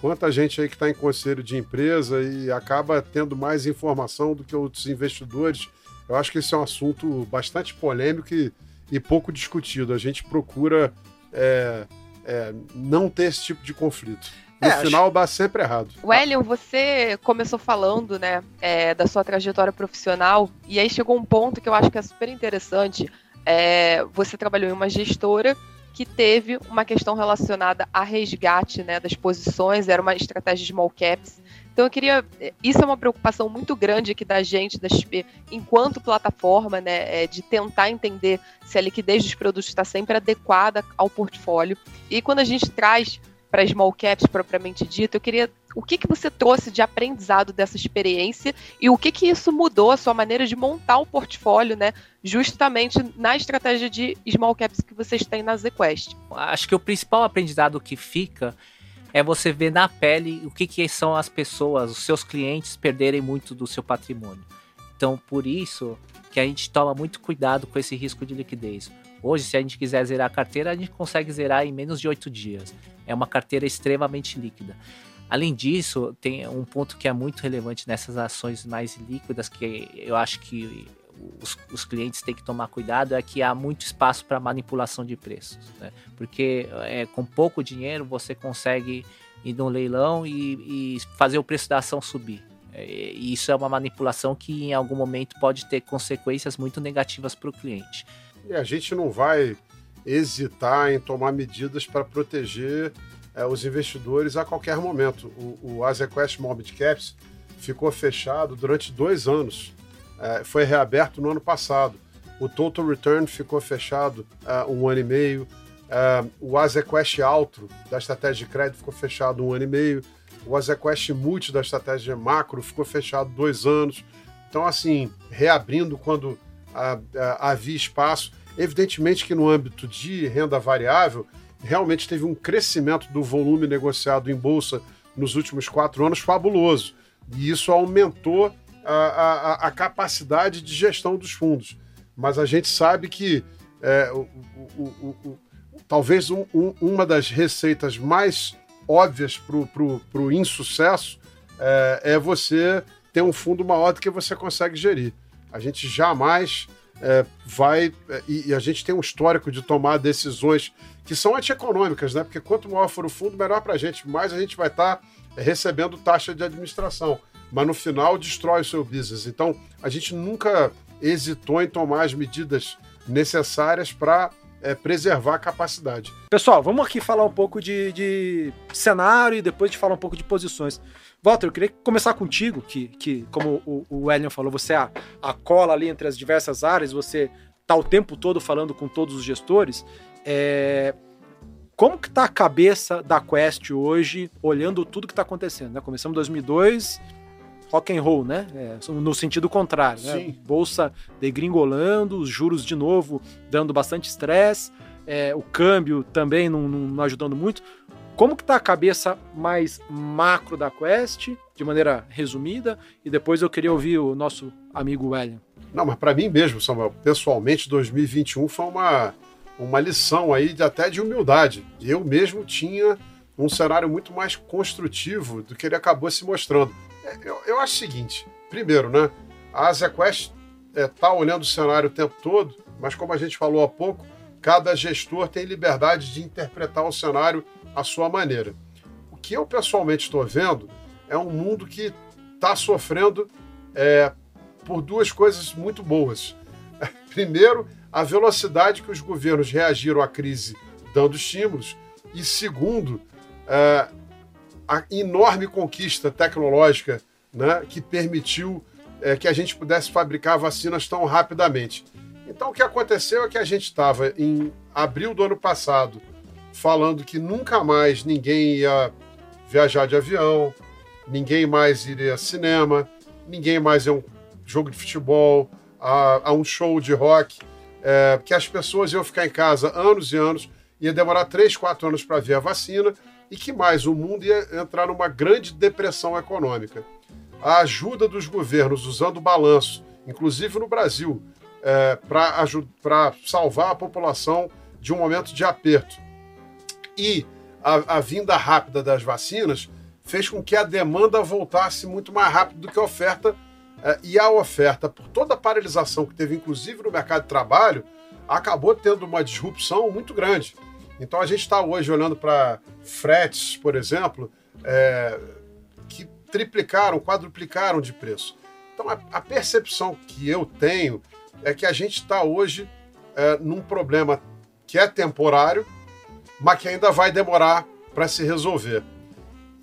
Speaker 1: Quanta gente aí que está em conselho de empresa e acaba tendo mais informação do que outros investidores. Eu acho que esse é um assunto bastante polêmico e, e pouco discutido. A gente procura é, é, não ter esse tipo de conflito. No é, final acho... dá sempre errado.
Speaker 4: Wellington, você começou falando, né, é, da sua trajetória profissional, e aí chegou um ponto que eu acho que é super interessante. É, você trabalhou em uma gestora que teve uma questão relacionada a resgate né, das posições, era uma estratégia de small caps. Então eu queria. Isso é uma preocupação muito grande aqui da gente, da XP, enquanto plataforma, né? É, de tentar entender se a liquidez dos produtos está sempre adequada ao portfólio. E quando a gente traz para small caps propriamente dito, eu queria. O que, que você trouxe de aprendizado dessa experiência e o que, que isso mudou a sua maneira de montar o portfólio, né? Justamente na estratégia de small caps que vocês têm na ZQuest.
Speaker 2: Acho que o principal aprendizado que fica é você ver na pele o que, que são as pessoas, os seus clientes perderem muito do seu patrimônio. Então, por isso que a gente toma muito cuidado com esse risco de liquidez. Hoje, se a gente quiser zerar a carteira, a gente consegue zerar em menos de oito dias. É uma carteira extremamente líquida. Além disso, tem um ponto que é muito relevante nessas ações mais líquidas, que eu acho que os, os, clientes têm que tomar cuidado é que há muito espaço para manipulação de preços. Né? Porque é, com pouco dinheiro você consegue ir no leilão e, e fazer o preço da ação subir. É, e isso é uma manipulação que em algum momento pode ter consequências muito negativas para o cliente.
Speaker 1: E a gente não vai hesitar em tomar medidas para proteger é, os investidores a qualquer momento. O, o Azequest Caps ficou fechado durante dois anos é, foi reaberto no ano passado. O Total Return ficou fechado uh, um ano e meio. Uh, o Azequest Altro, da estratégia de crédito, ficou fechado um ano e meio. O Azequest Multi, da estratégia macro, ficou fechado dois anos. Então, assim, reabrindo quando uh, havia espaço. Evidentemente que no âmbito de renda variável, realmente teve um crescimento do volume negociado em bolsa nos últimos quatro anos fabuloso. E isso aumentou a, a, a capacidade de gestão dos fundos. Mas a gente sabe que é, o, o, o, talvez uma das receitas mais óbvias para o insucesso é, é, você ter um fundo maior do que você consegue gerir. A gente jamais é, vai. É, e, e, a gente tem um histórico de tomar decisões que são antieconômicas, né? Porque quanto maior for o fundo, melhor para a gente, mais a gente vai estar tá recebendo taxa de administração. Mas no final destrói o seu business. Então a gente nunca hesitou em tomar as medidas necessárias para é, preservar a capacidade.
Speaker 3: Pessoal, vamos aqui falar um pouco de, de cenário e depois de falar um pouco de posições. Walter, eu queria começar contigo, que, que como o, o falou, você é a, a cola ali entre as diversas áreas, você está o tempo todo falando com todos os gestores. É, como que está a cabeça da Quest hoje, olhando tudo que está acontecendo? Né? Começamos em 2002, rock and roll, né? É, no sentido contrário, né? Bolsa degringolando, os juros de novo dando bastante estresse, é, o câmbio também não, não, ajudando muito. Como que tá a cabeça mais macro da Quest, de maneira resumida, e depois eu queria ouvir o nosso amigo William.
Speaker 1: Não, mas para mim mesmo, Samuel, pessoalmente, 2021 foi uma, uma lição aí de, até de humildade. Eu mesmo tinha um cenário muito mais construtivo do que ele acabou se mostrando. Eu, eu acho o seguinte: primeiro, né? A AsiaQuest está é, tá olhando o cenário o tempo todo, mas como a gente falou há pouco, cada gestor tem liberdade de interpretar o cenário à sua maneira. O que eu pessoalmente estou vendo é um mundo que está sofrendo é, por duas coisas muito boas. Primeiro, a velocidade que os governos reagiram à crise dando estímulos, e segundo, é, a enorme conquista tecnológica né, que permitiu é, que a gente pudesse fabricar vacinas tão rapidamente. Então, o que aconteceu é que a gente estava em abril do ano passado falando que nunca mais ninguém ia viajar de avião, ninguém mais iria ao cinema, ninguém mais ia a um jogo de futebol, a, a um show de rock, é, que as pessoas iam ficar em casa anos e anos, ia demorar três, quatro anos para ver a vacina, e que mais? O mundo ia entrar numa grande depressão econômica. A ajuda dos governos usando balanço, inclusive no Brasil, é, para salvar a população de um momento de aperto. E a, a vinda rápida das vacinas fez com que a demanda voltasse muito mais rápido do que a oferta. É, e a oferta, por toda a paralisação que teve, inclusive no mercado de trabalho, acabou tendo uma disrupção muito grande. Então a gente está hoje olhando para fretes, por exemplo, é, que triplicaram, quadruplicaram de preço. Então a, a, percepção que eu tenho é que a gente está hoje é, num problema que é temporário, mas que ainda vai demorar para se resolver.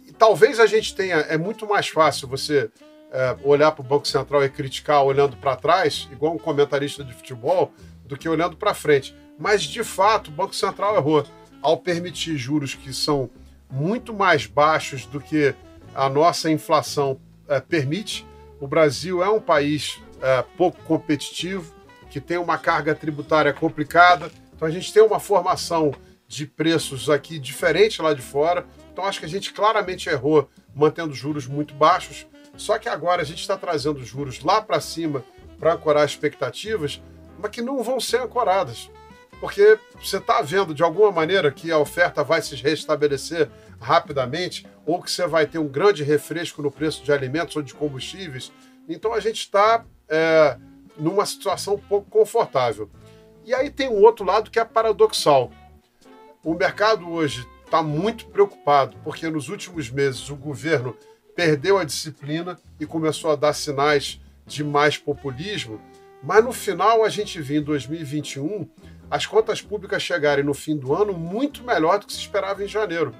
Speaker 1: E talvez a gente tenha, é muito mais fácil você é, olhar para o Banco Central e criticar olhando para trás, igual um comentarista de futebol, do que olhando para frente. Mas, de fato, o Banco Central errou ao permitir juros que são muito mais baixos do que a nossa inflação é, permite. O Brasil é um país é, pouco competitivo, que tem uma carga tributária complicada. Então, a gente tem uma formação de preços aqui diferente lá de fora. Então, acho que a gente claramente errou mantendo juros muito baixos. Só que agora a gente está trazendo juros lá para cima para ancorar expectativas, mas que não vão ser ancoradas porque você está vendo de alguma maneira que a oferta vai se restabelecer rapidamente, ou que você vai ter um grande refresco no preço de alimentos ou de combustíveis. Então a gente está é, numa situação pouco confortável. E aí tem um outro lado que é paradoxal. O mercado hoje está muito preocupado, porque nos últimos meses o governo perdeu a disciplina e começou a dar sinais de mais populismo, mas no final a gente viu em 2021 as contas públicas chegarem no fim do ano muito melhor do que se esperava em janeiro.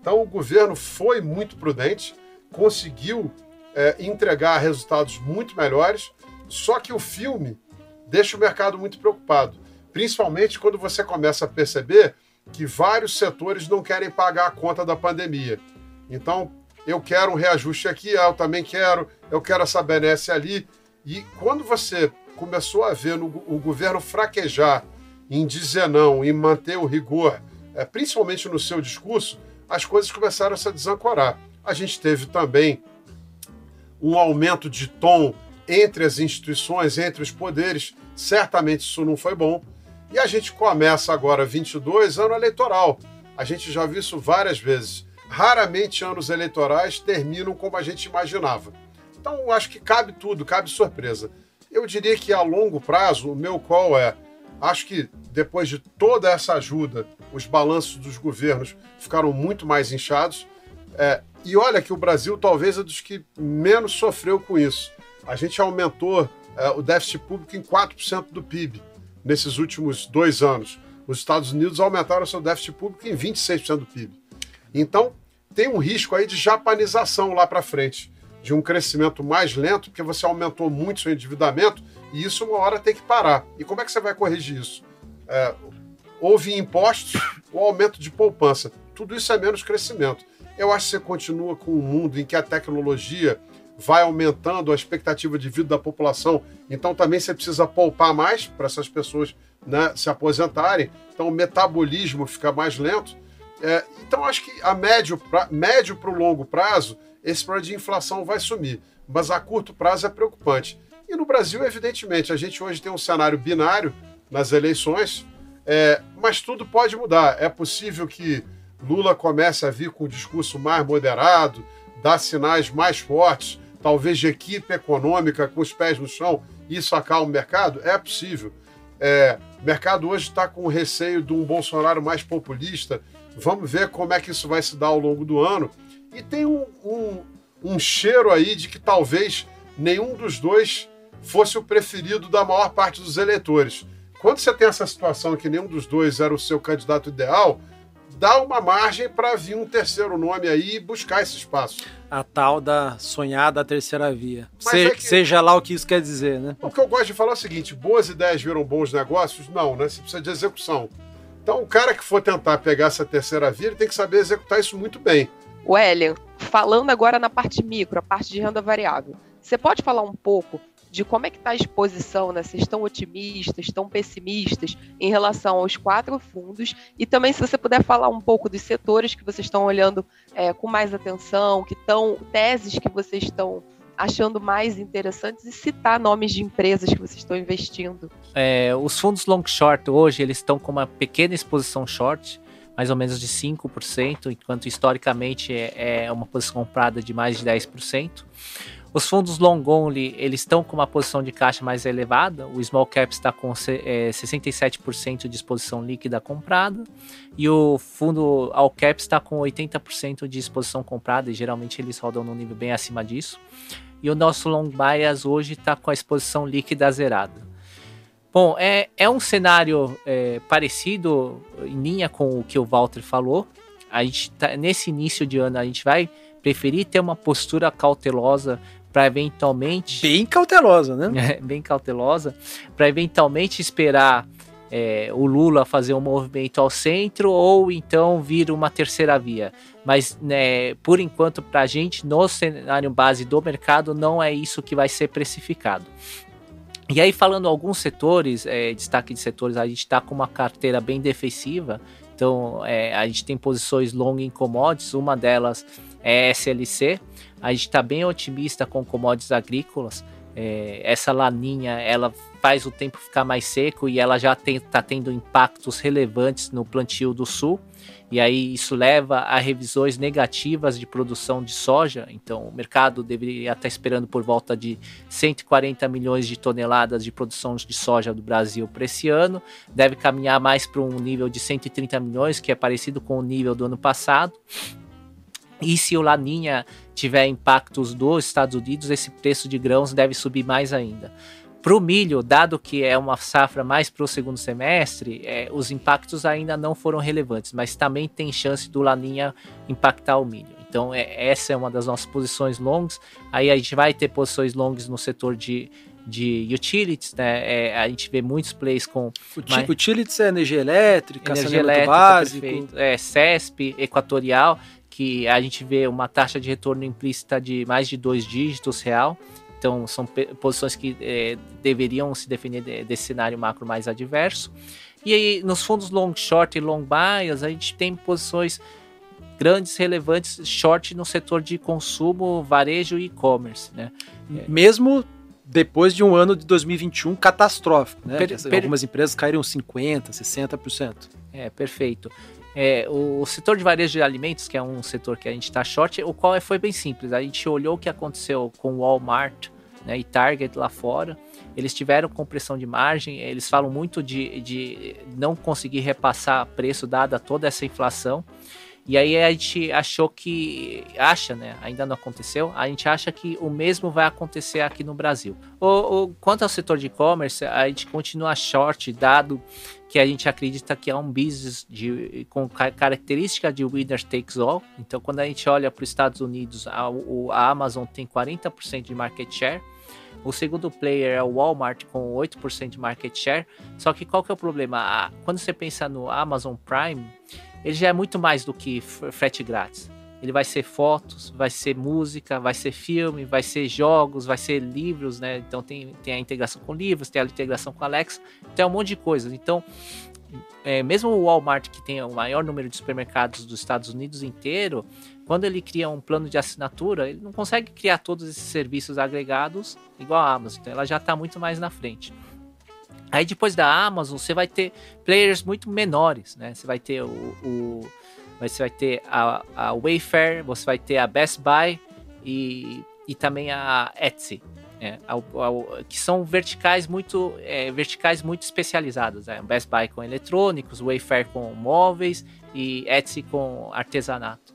Speaker 1: Então, o governo foi muito prudente, conseguiu é, entregar resultados muito melhores, só que o filme deixa o mercado muito preocupado, principalmente quando você começa a perceber que vários setores não querem pagar a conta da pandemia. Então, eu quero um reajuste aqui, eu também quero, eu quero essa benesse ali. E quando você começou a ver no, o governo fraquejar em dizer não, em manter o rigor é, principalmente no seu discurso, as coisas começaram a se desancorar. A gente teve também um aumento de tom entre as instituições, entre os poderes. Certamente isso não foi bom. E a gente começa agora 22, ano eleitoral. A gente já viu isso várias vezes. Raramente anos eleitorais terminam como a gente imaginava. Então, eu acho que cabe tudo, cabe surpresa. Eu diria que a longo prazo, o meu call é: acho que depois de toda essa ajuda, os balanços dos governos ficaram muito mais inchados. É, e olha que o Brasil talvez é dos que menos sofreu com isso. A gente aumentou é, o déficit público em 4% do PIB nesses últimos dois anos. Os Estados Unidos aumentaram seu déficit público em 26% do PIB. Então, tem um risco aí de japanização lá para frente de um crescimento mais lento, porque você aumentou muito seu endividamento e isso uma hora tem que parar. E como é que você vai corrigir isso? É, houve impostos, o aumento de poupança. Tudo isso é menos crescimento. Eu acho que você continua com um mundo em que a tecnologia vai aumentando a expectativa de vida da população, então também você precisa poupar mais para essas pessoas né, se aposentarem, então o metabolismo fica mais lento. É, então acho que a médio para médio o longo prazo esse problema de inflação vai sumir. Mas a curto prazo é preocupante. E no Brasil, evidentemente, a gente hoje tem um cenário binário nas eleições, é, mas tudo pode mudar. É possível que Lula comece a vir com um discurso mais moderado, dar sinais mais fortes, talvez de equipe econômica com os pés no chão, isso acalma o mercado? É possível. É, o mercado hoje está com receio de um Bolsonaro mais populista. Vamos ver como é que isso vai se dar ao longo do ano. E tem um, um, um cheiro aí de que talvez nenhum dos dois fosse o preferido da maior parte dos eleitores. Quando você tem essa situação que nenhum dos dois era o seu candidato ideal, dá uma margem para vir um terceiro nome aí e buscar esse espaço.
Speaker 3: A tal da sonhada terceira via. Se, é que... Seja lá o que isso quer dizer, né?
Speaker 1: O que eu gosto de falar é o seguinte: boas ideias viram bons negócios? Não, né? Você precisa de execução. Então, o cara que for tentar pegar essa terceira via, ele tem que saber executar isso muito bem.
Speaker 4: O Ellen, falando agora na parte micro, a parte de renda variável, você pode falar um pouco de como é que está a exposição, né? Vocês estão otimistas, estão pessimistas em relação aos quatro fundos e também se você puder falar um pouco dos setores que vocês estão olhando é, com mais atenção, que estão teses que vocês estão achando mais interessantes e citar nomes de empresas que vocês estão investindo.
Speaker 2: É, os fundos long short hoje eles estão com uma pequena exposição short mais ou menos de 5%, enquanto historicamente é, é uma posição comprada de mais de 10%. Os fundos long only, eles estão com uma posição de caixa mais elevada. O small cap está com é, 67% de exposição líquida comprada e o fundo all cap está com 80% de exposição comprada e geralmente eles rodam num nível bem acima disso. E o nosso long bias hoje está com a exposição líquida zerada. Bom, é, é um cenário é, parecido, em linha com o que o Walter falou. A gente tá, nesse início de ano, a gente vai preferir ter uma postura cautelosa para eventualmente.
Speaker 3: Bem cautelosa, né?
Speaker 2: É, bem cautelosa, para eventualmente esperar é, o Lula fazer um movimento ao centro ou então vir uma terceira via. Mas, né, por enquanto, para a gente, no cenário base do mercado, não é isso que vai ser precificado. E aí, falando alguns setores, é, destaque de setores, a gente está com uma carteira bem defensiva. Então, é, a gente tem posições long em commodities, uma delas é SLC. A gente está bem otimista com commodities agrícolas. É, essa laninha, ela faz o tempo ficar mais seco e ela já está tendo impactos relevantes no plantio do sul e aí isso leva a revisões negativas de produção de soja. Então, o mercado deveria estar esperando por volta de 140 milhões de toneladas de produção de soja do Brasil para esse ano. Deve caminhar mais para um nível de 130 milhões, que é parecido com o nível do ano passado. E se o Laninha tiver impactos dos Estados Unidos, esse preço de grãos deve subir mais ainda. Para o milho, dado que é uma safra mais para o segundo semestre, é, os impactos ainda não foram relevantes, mas também tem chance do Laninha impactar o milho. Então, é, essa é uma das nossas posições longas. Aí a gente vai ter posições longas no setor de, de utilities, né? É, a gente vê muitos plays com.
Speaker 3: mais... Utilities é energia elétrica,
Speaker 2: energia elétrica, básico. Perfeito. É, CESP, Equatorial, que a gente vê uma taxa de retorno implícita de mais de dois dígitos real. Então, são posições que é, deveriam se defender desse cenário macro mais adverso. E aí, nos fundos long short e long bias, a gente tem posições grandes, relevantes, short no setor de consumo, varejo e e-commerce, né?
Speaker 3: Mesmo depois de um ano de 2021 catastrófico, né?
Speaker 2: Per- per-
Speaker 3: Algumas empresas caíram 50%, 60%.
Speaker 2: É, perfeito. É, o, o setor de varejo de alimentos, que é um setor que a gente está short, o qual é- foi bem simples. A gente olhou o que aconteceu com Walmart né, e Target lá fora. Eles tiveram compressão de margem, eles falam muito de, de não conseguir repassar preço dada toda essa inflação. E aí a gente achou que. Acha, né? Ainda não aconteceu. A gente acha que o mesmo vai acontecer aqui no Brasil. O, o- quanto ao setor de e-commerce, a gente continua short, dado que a gente acredita que é um business de, com ca- característica de winner takes all. Então, quando a gente olha para os Estados Unidos, a, a Amazon tem 40% de market share. O segundo player é o Walmart com 8% de market share. Só que qual que é o problema? Quando você pensa no Amazon Prime, ele já é muito mais do que frete grátis. Ele vai ser fotos, vai ser música, vai ser filme, vai ser jogos, vai ser livros, né? Então tem, tem a integração com livros, tem a integração com Alexa, tem um monte de coisas. Então, é, mesmo o Walmart, que tem o maior número de supermercados dos Estados Unidos inteiro, quando ele cria um plano de assinatura, ele não consegue criar todos esses serviços agregados igual a Amazon. Então ela já está muito mais na frente. Aí depois da Amazon, você vai ter players muito menores, né? Você vai ter o, o você vai ter a, a Wayfair, você vai ter a Best Buy e, e também a Etsy, né? Ao- ao- que são verticais muito é, verticais muito especializadas. Né? Best Buy com eletrônicos, Wayfair com móveis e Etsy com artesanato.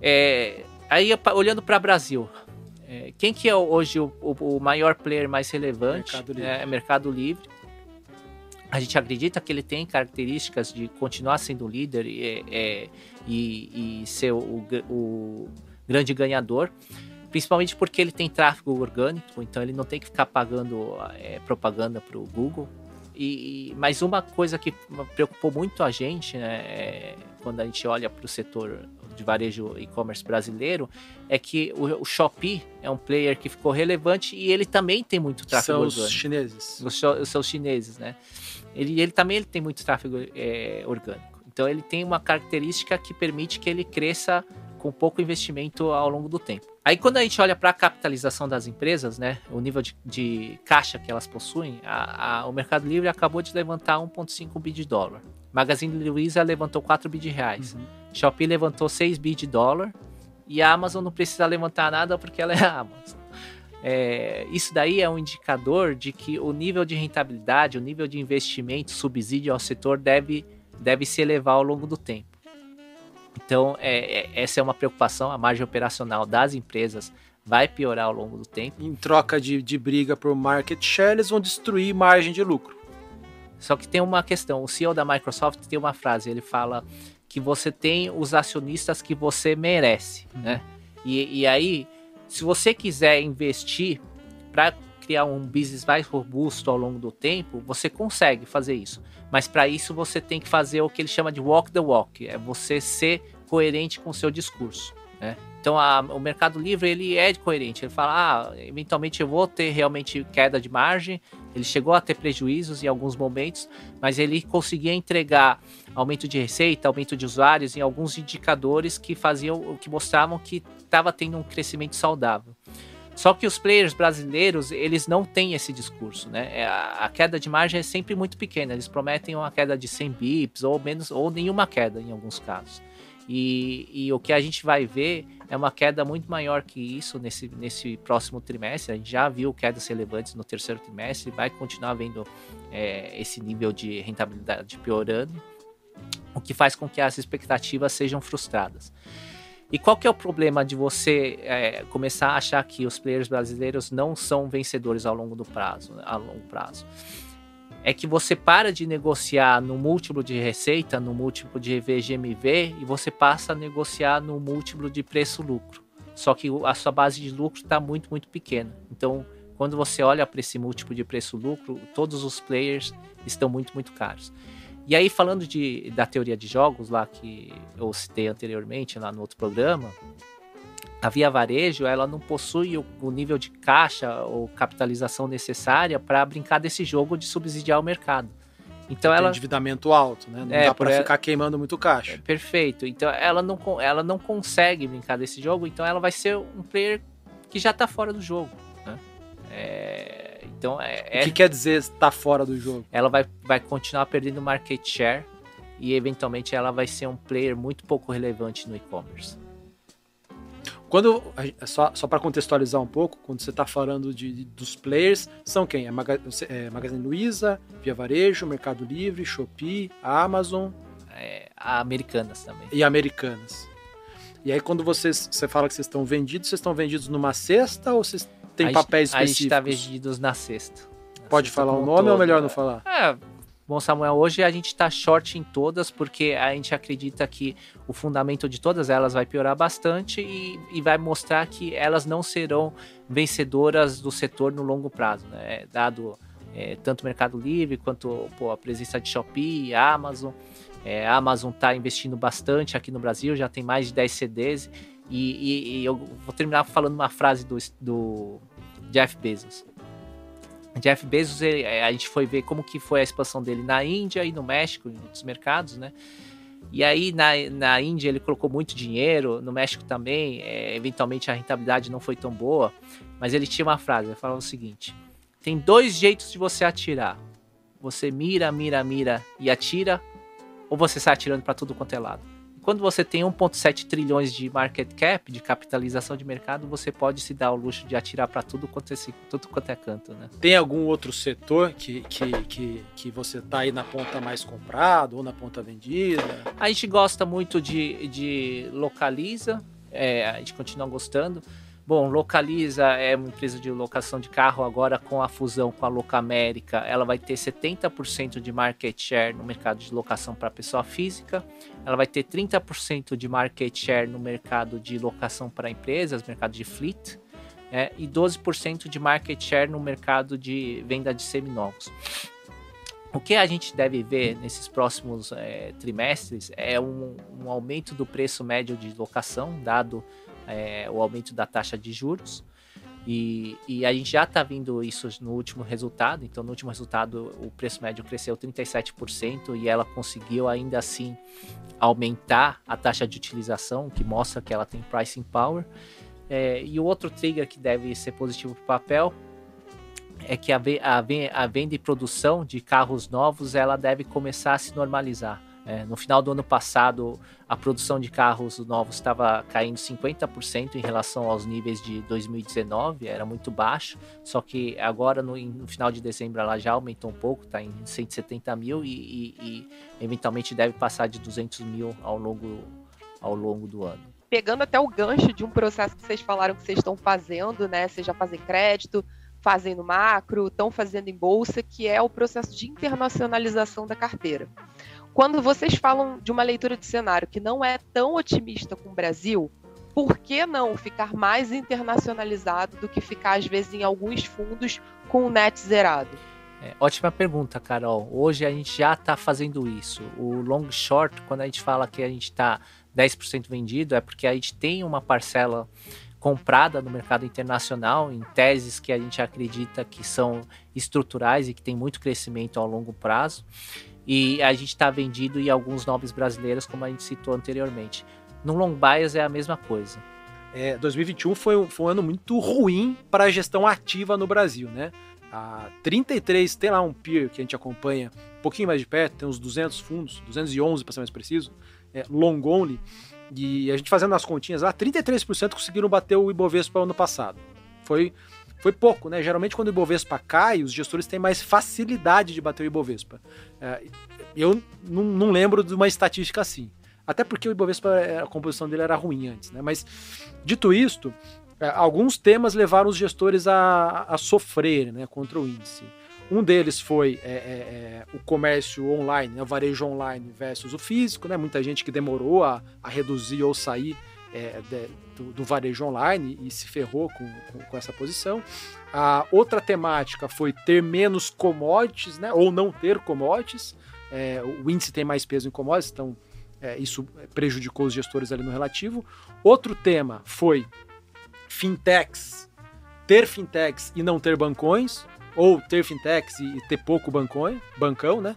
Speaker 2: É, aí olhando para o Brasil, é, quem que é hoje o, o- o maior player mais relevante?
Speaker 3: Mercado Livre.
Speaker 2: É, Mercado Livre. A gente acredita que ele tem características de continuar sendo líder e, é, e, e ser o, o grande ganhador, principalmente porque ele tem tráfego orgânico, então ele não tem que ficar pagando é, propaganda para o Google. E, e- mas uma coisa que preocupou muito a gente, né, é, quando a gente olha para o setor de varejo e-commerce brasileiro, é que o, o Shopee é um player que ficou relevante e ele também tem muito tráfego
Speaker 3: São os
Speaker 2: orgânico
Speaker 3: chineses.
Speaker 2: os, cho- os seus chineses, né? Ele, ele também ele tem muito tráfego é, orgânico. Então ele tem uma característica que permite que ele cresça com pouco investimento ao longo do tempo. Aí quando a gente olha para a capitalização das empresas, né, o nível de, de caixa que elas possuem, a- a- o Mercado Livre acabou de levantar 1,5 bi de dólar. Magazine Luiza levantou 4 bi de reais. Shopee levantou 6 bi de dólar. E a Amazon não precisa levantar nada porque ela é a Amazon. É, isso daí é um indicador de que o nível de rentabilidade, o nível de investimento, subsídio ao setor deve, deve se elevar ao longo do tempo. Então, é, é- essa é uma preocupação. A margem operacional das empresas vai piorar ao longo do tempo.
Speaker 3: Em troca de, de briga por market share, eles vão destruir margem de lucro.
Speaker 2: Só que tem uma questão: o CEO da Microsoft tem uma frase, ele fala que você tem os acionistas que você merece, né? E, e aí, se você quiser investir para criar um business mais robusto ao longo do tempo, você consegue fazer isso. Mas para isso você tem que fazer o que ele chama de walk the walk, é você ser coerente com o seu discurso, né? Então a- o Mercado Livre ele é coerente, ele fala, ah, eventualmente eu vou ter realmente queda de margem, ele chegou a ter prejuízos em alguns momentos, mas ele conseguia entregar aumento de receita, aumento de usuários em alguns indicadores que faziam, que mostravam que estava tendo um crescimento saudável. Só que os players brasileiros, eles não têm esse discurso, né? É, A, queda de margem é sempre muito pequena. Eles prometem uma queda de 100 bips ou menos ou nenhuma queda em alguns casos. E, e o que a gente vai ver é uma queda muito maior que isso nesse, nesse próximo trimestre. A gente já viu quedas relevantes no terceiro trimestre, vai continuar vendo é, esse nível de rentabilidade piorando, o que faz com que as expectativas sejam frustradas. E qual que é o problema de você é, começar a achar que os players brasileiros não são vencedores ao longo do prazo, né, a longo prazo? É que você para de negociar no múltiplo de receita, no múltiplo de VGMV e você passa a negociar no múltiplo de preço-lucro. Só que a sua base de lucro está muito, muito pequena. Então, quando você olha para esse múltiplo de preço-lucro, todos os players estão muito, muito caros. E aí, falando de, da teoria de jogos lá que eu citei anteriormente lá no outro programa, a Via Varejo ela não possui o, o nível de caixa ou capitalização necessária para brincar desse jogo de subsidiar o mercado. Então
Speaker 3: Tem
Speaker 2: ela
Speaker 3: endividamento alto, né? Não
Speaker 2: É,
Speaker 3: dá
Speaker 2: por
Speaker 3: pra
Speaker 2: ela-
Speaker 3: ficar queimando muito caixa.
Speaker 2: Perfeito. Então ela não, ela não consegue brincar desse jogo, então ela vai ser um player que já tá fora do jogo. né? É, então é,
Speaker 3: O que quer dizer estar fora do jogo?
Speaker 2: ela vai, vai continuar perdendo market share e eventualmente ela vai ser um player muito pouco relevante no e-commerce.
Speaker 3: Quando, só, só para contextualizar um pouco, quando você está falando de, de- dos players, são quem? É, Maga, é Magazine Luiza, Via Varejo, Mercado Livre, Shopee, Amazon
Speaker 2: É, Americanas também.
Speaker 3: e Americanas. E aí quando vocês, você fala que vocês estão vendidos, vocês estão vendidos numa cesta ou vocês têm
Speaker 2: a gente-
Speaker 3: papéis
Speaker 2: A gente
Speaker 3: específicos?
Speaker 2: está vendidos na. Na
Speaker 3: Pode falar o nome ou
Speaker 2: todo.
Speaker 3: melhor não falar?
Speaker 2: É, bom, Samuel, hoje a gente está short em todas porque a gente acredita que o fundamento de todas elas vai piorar bastante e, e vai mostrar que elas não serão vencedoras do setor no longo prazo, né? Dado é, tanto o Mercado Livre quanto pô, a presença de Shopee, Amazon. É, a Amazon está investindo bastante aqui no Brasil, já tem mais de 10 CDs. E, e- e eu vou terminar falando uma frase do, do Jeff Bezos. Jeff Bezos, é, a gente foi ver como que foi a expansão dele na Índia e no México, em outros mercados, né? E aí na, na Índia ele colocou muito dinheiro, no México também, é, eventualmente a rentabilidade não foi tão boa, mas ele tinha uma frase, ele falava o seguinte: tem dois jeitos de você atirar. Você mira, mira, mira e atira, ou você sai atirando para tudo quanto é lado. Quando você tem 1,7 trilhões de market cap, de capitalização de mercado, você pode se dar o luxo de atirar para tudo quanto, é, tudo quanto é canto, né?
Speaker 3: Tem algum outro setor que, que, que, que você tá aí na ponta mais comprado ou na ponta vendida?
Speaker 2: A gente gosta muito de, de Localiza, é, a gente continua gostando. Bom, Localiza é uma empresa de locação de carro agora com a fusão com a Locamérica, ela vai ter 70% de market share no mercado de locação para pessoa física, ela vai ter 30% de market share no mercado de locação para empresas, mercado de fleet, é, e 12% de market share no mercado de venda de seminovos. O que a gente deve ver nesses próximos é, trimestres é um, um aumento do preço médio de locação, dado é, o aumento da taxa de juros. E, e a gente já está vendo isso no último resultado. Então, no último resultado, o preço médio cresceu 37% e ela conseguiu ainda assim aumentar a taxa de utilização, que mostra que ela tem pricing power. É, e o outro trigger que deve ser positivo para o papel é que a, a a venda e produção de carros novos ela deve começar a se normalizar. É, no final do ano passado, a produção de carros novos estava caindo 50% em relação aos níveis de 2019, era muito baixo. Só que agora, no, no final de dezembro, ela já aumentou um pouco, está em 170 mil e, e- e eventualmente deve passar de 200 mil ao longo, ao longo do ano.
Speaker 4: pegando até o gancho de um processo que vocês falaram que vocês estão fazendo, né? Vocês já fazem crédito, fazem no macro, estão fazendo em bolsa, que é o processo de internacionalização da carteira. Quando vocês falam de uma leitura de cenário que não é tão otimista com o Brasil, por que não ficar mais internacionalizado do que ficar, às vezes, em alguns fundos com o net zerado?
Speaker 2: É, ótima pergunta, Carol. Hoje a gente já está fazendo isso. O long short, quando a gente fala que a gente está 10% vendido, é porque a gente tem uma parcela comprada no mercado internacional em teses que a gente acredita que são estruturais e que tem muito crescimento ao longo prazo. E a gente está vendido em alguns nomes brasileiros, como a gente citou anteriormente. No long bias é a mesma coisa.
Speaker 3: É, 2021 foi um, foi um ano muito ruim para a gestão ativa no Brasil, né? A 33, tem lá um peer que a gente acompanha um pouquinho mais de perto, tem uns 200 fundos, 211 para ser mais preciso, é, long only, e a gente fazendo as continhas lá, 33% conseguiram bater o Ibovespa ano passado. Foi, foi pouco, né? Geralmente quando o Ibovespa cai, os gestores têm mais facilidade de bater o Ibovespa. É, eu não, não lembro de uma estatística assim. Até porque o Ibovespa, a composição dele era ruim antes, né? Mas, dito isto, é, alguns temas levaram os gestores a, a sofrer né, contra o índice. Um deles foi é, é, é, o comércio online, né, o varejo online versus o físico, né? Muita gente que demorou a, a reduzir ou sair é, de, do, do, varejo online e se ferrou com, com, com, essa posição. A outra temática foi ter menos commodities, né? Ou não ter commodities. É, o índice tem mais peso em commodities, então é, isso prejudicou os gestores ali no relativo. Outro tema foi fintechs, ter fintechs e não ter bancões, ou ter fintechs e ter pouco bancão, bancão, né?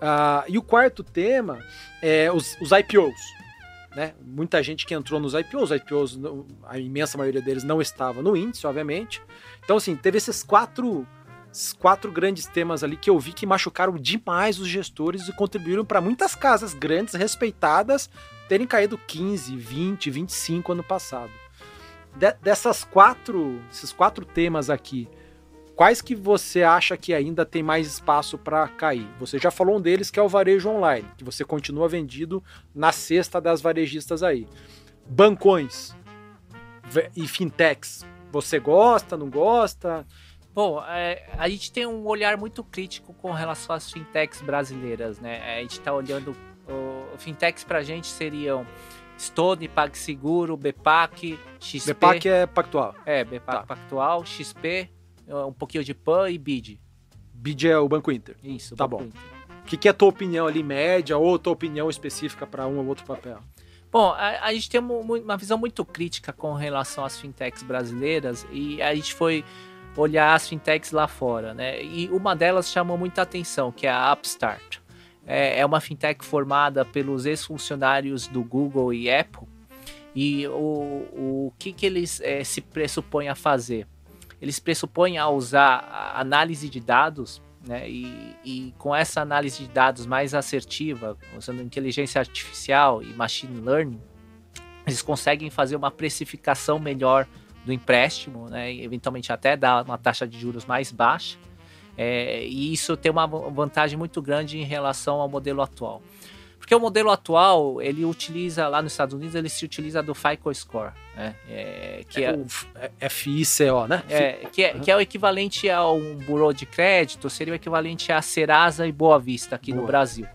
Speaker 3: Uh, e o quarto tema é os, os IPOs. Né? Muita gente que entrou nos IPOs, IPOs, a imensa maioria deles não estava no índice, obviamente. Então, assim, teve esses quatro, esses quatro grandes temas ali que eu vi que machucaram demais os gestores e contribuíram para muitas casas grandes, respeitadas, terem caído 15, 20, 25 ano passado. De, dessas quatro, esses quatro temas aqui, quais que você acha que ainda tem mais espaço para cair? Você já falou um deles que é o varejo online, que você continua vendido na cesta das varejistas aí. Bancões e fintechs, você gosta, não gosta?
Speaker 2: Bom, é, a gente tem um olhar muito crítico com relação às fintechs brasileiras, né? A gente está olhando. O, fintechs para a gente seriam Stone, PagSeguro, BPAC, XP.
Speaker 3: BPAC é Pactual.
Speaker 2: É, BPAC tá. Pactual, XP, um pouquinho de PAN e BID.
Speaker 3: BID é o Banco Inter.
Speaker 2: Isso,
Speaker 3: tá bom. O que, que é a tua opinião ali média ou tua opinião específica para um ou outro papel?
Speaker 2: Bom, a, a gente tem uma, uma, visão muito crítica com relação às fintechs brasileiras e a gente foi olhar as fintechs lá fora, né? E uma delas chamou muita atenção, que é a Upstart. É, é uma fintech formada pelos ex-funcionários do Google e Apple. E o, o que, que eles é, se pressupõem a fazer? Eles pressupõem a usar análise de dados, né, e, e, com essa análise de dados mais assertiva, usando inteligência artificial e machine learning, eles conseguem fazer uma precificação melhor do empréstimo, né, e eventualmente até dar uma taxa de juros mais baixa. É, e isso tem uma vantagem muito grande em relação ao modelo atual. Porque o modelo atual, ele utiliza, lá nos Estados Unidos, ele se utiliza do FICO Score, né? É, que é,
Speaker 3: é FICO, né?
Speaker 2: É, que, é, que é o equivalente a um bureau de crédito, seria o equivalente a Serasa e Boa Vista aqui Boa. no Brasil.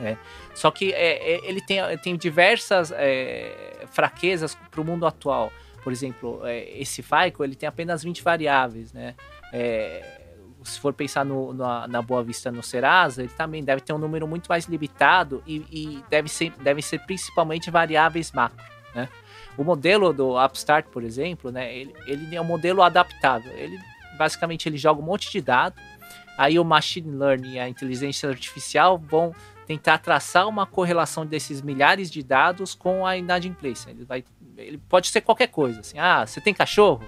Speaker 2: É. Só que é, é, ele tem, tem diversas é, fraquezas para o mundo atual. Por exemplo, esse FICO ele tem apenas 20 variáveis, né? É, se for pensar no, na, na, Boa Vista no Serasa, ele também deve ter um número muito mais limitado e, e deve, ser, deve ser principalmente variáveis macro, né? O modelo do Upstart, por exemplo, né, ele, ele é um modelo adaptável. Ele basicamente ele joga um monte de dados, aí o machine learning e a inteligência artificial vão tentar traçar uma correlação desses milhares de dados com a inadimplência. Ele vai ele pode ser qualquer coisa, assim, ah, você tem cachorro?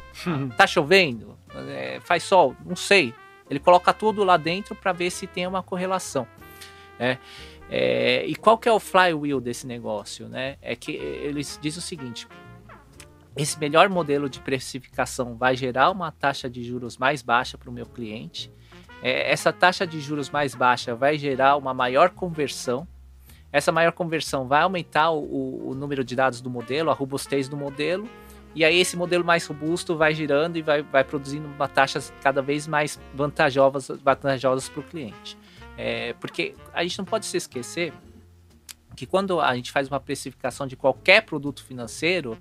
Speaker 2: Tá chovendo? É, faz sol? Não sei. Ele coloca tudo lá dentro para ver se tem uma correlação. Né? É, e qual que é o flywheel desse negócio? Né? É que eles dizem o seguinte: esse melhor modelo de precificação vai gerar uma taxa de juros mais baixa para o meu cliente. É, essa taxa de juros mais baixa vai gerar uma maior conversão. Essa maior conversão vai aumentar o, o número de dados do modelo, a robustez do modelo e aí esse modelo mais robusto vai girando e vai, vai produzindo uma taxas cada vez mais vantajosas vantajosas para o cliente. É, porque a gente não pode se esquecer que quando a gente faz uma precificação de qualquer produto financeiro,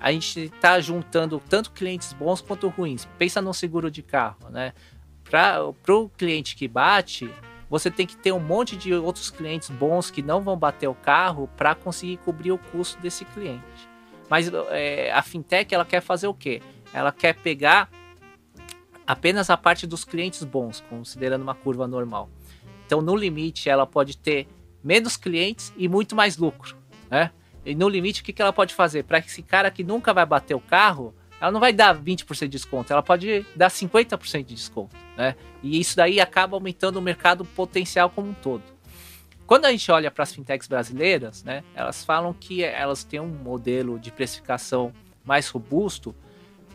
Speaker 2: a gente está juntando tanto clientes bons quanto ruins. Pensa no seguro de carro, né? Para o cliente que bate, você tem que ter um monte de outros clientes bons que não vão bater o carro para conseguir cobrir o custo desse cliente. Mas é, a fintech ela quer fazer o quê? Ela quer pegar apenas a parte dos clientes bons, considerando uma curva normal. Então, no limite, ela pode ter menos clientes e muito mais lucro, né? E no limite, o que, que ela pode fazer? Para esse cara que nunca vai bater o carro, ela não vai dar 20% de desconto, ela pode dar 50% de desconto, né? E isso daí acaba aumentando o mercado potencial como um todo. Quando a gente olha para as fintechs brasileiras, né, elas falam que elas têm um modelo de precificação mais robusto,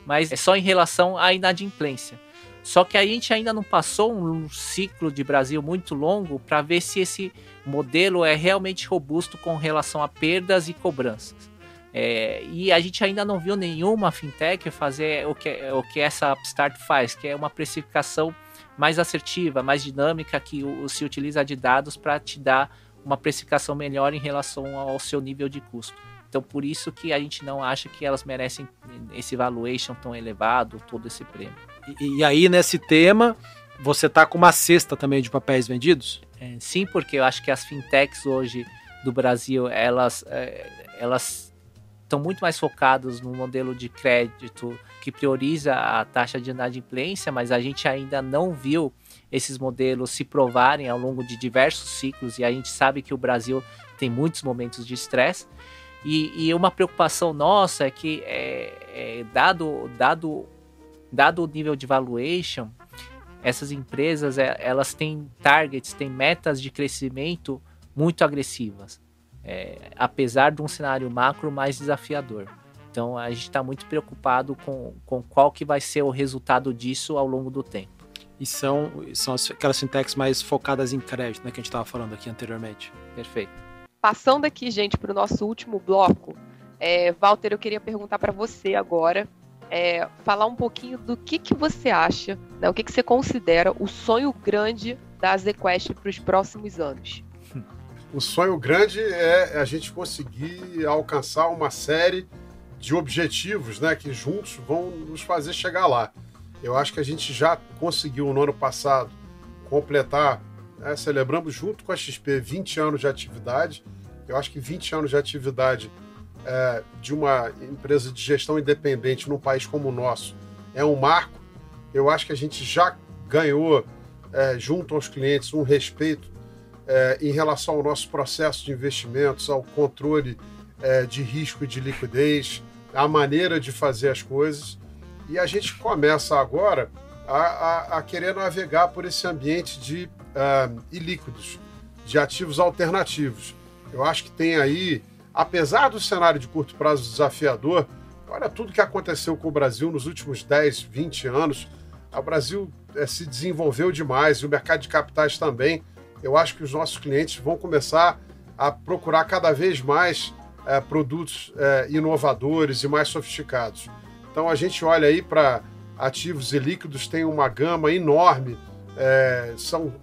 Speaker 2: mas é só em relação à inadimplência. Só que a gente ainda não passou um ciclo de Brasil muito longo para ver se esse modelo é realmente robusto com relação a perdas e cobranças. É, e a gente ainda não viu nenhuma fintech fazer o que, o que essa Upstart faz, que é uma precificação mais assertiva, mais dinâmica, que se utiliza de dados para te dar uma precificação melhor em relação ao seu nível de custo. Então, por isso que a gente não acha que elas merecem esse valuation tão elevado, todo esse prêmio.
Speaker 3: E, e aí, nesse tema, você tá com uma cesta também de papéis vendidos?
Speaker 2: É, sim, porque eu acho que as fintechs hoje do Brasil, elas, é, elas estão muito mais focados no modelo de crédito que prioriza a taxa de inadimplência, mas a gente ainda não viu esses modelos se provarem ao longo de diversos ciclos e a gente sabe que o Brasil tem muitos momentos de estresse. E, e, uma preocupação nossa é que, é, é, dado, dado, dado o nível de valuation, essas empresas é, elas têm targets, têm metas de crescimento muito agressivas, é, apesar de um cenário macro mais desafiador. Então a gente está muito preocupado com, com qual que vai ser o resultado disso ao longo do tempo.
Speaker 3: E são, são aquelas fintechs mais focadas em crédito, né, que a gente estava falando aqui anteriormente.
Speaker 2: Perfeito.
Speaker 4: Passando aqui, gente, para o nosso último bloco, é, Walter, eu queria perguntar para você agora, é, falar um pouquinho do que, que você acha, né, o que, que você considera o sonho grande da ZQuest para os próximos anos.
Speaker 1: O sonho grande é a gente conseguir alcançar uma série de objetivos né, que juntos vão nos fazer chegar lá. Eu acho que a gente já conseguiu no ano passado completar, né, celebramos junto com a XP 20 anos de atividade. Eu acho que 20 anos de atividade é, de uma empresa de gestão independente num país como o nosso é um marco. Eu acho que a gente já ganhou, é, junto aos clientes, um respeito é, em relação ao nosso processo de investimentos, ao controle é, de risco e de liquidez, a maneira de fazer as coisas. E a gente começa agora a, a, a querer navegar por esse ambiente de uh, ilíquidos, de ativos alternativos. Eu acho que tem aí apesar do cenário de curto prazo desafiador, olha tudo que aconteceu com o Brasil nos últimos 10, 20 anos. O Brasil é, se desenvolveu demais e o mercado de capitais também. Eu acho que os nossos clientes vão começar a procurar cada vez mais é, produtos é, inovadores e mais sofisticados. Então a gente olha aí para ativos e líquidos, tem uma gama enorme, são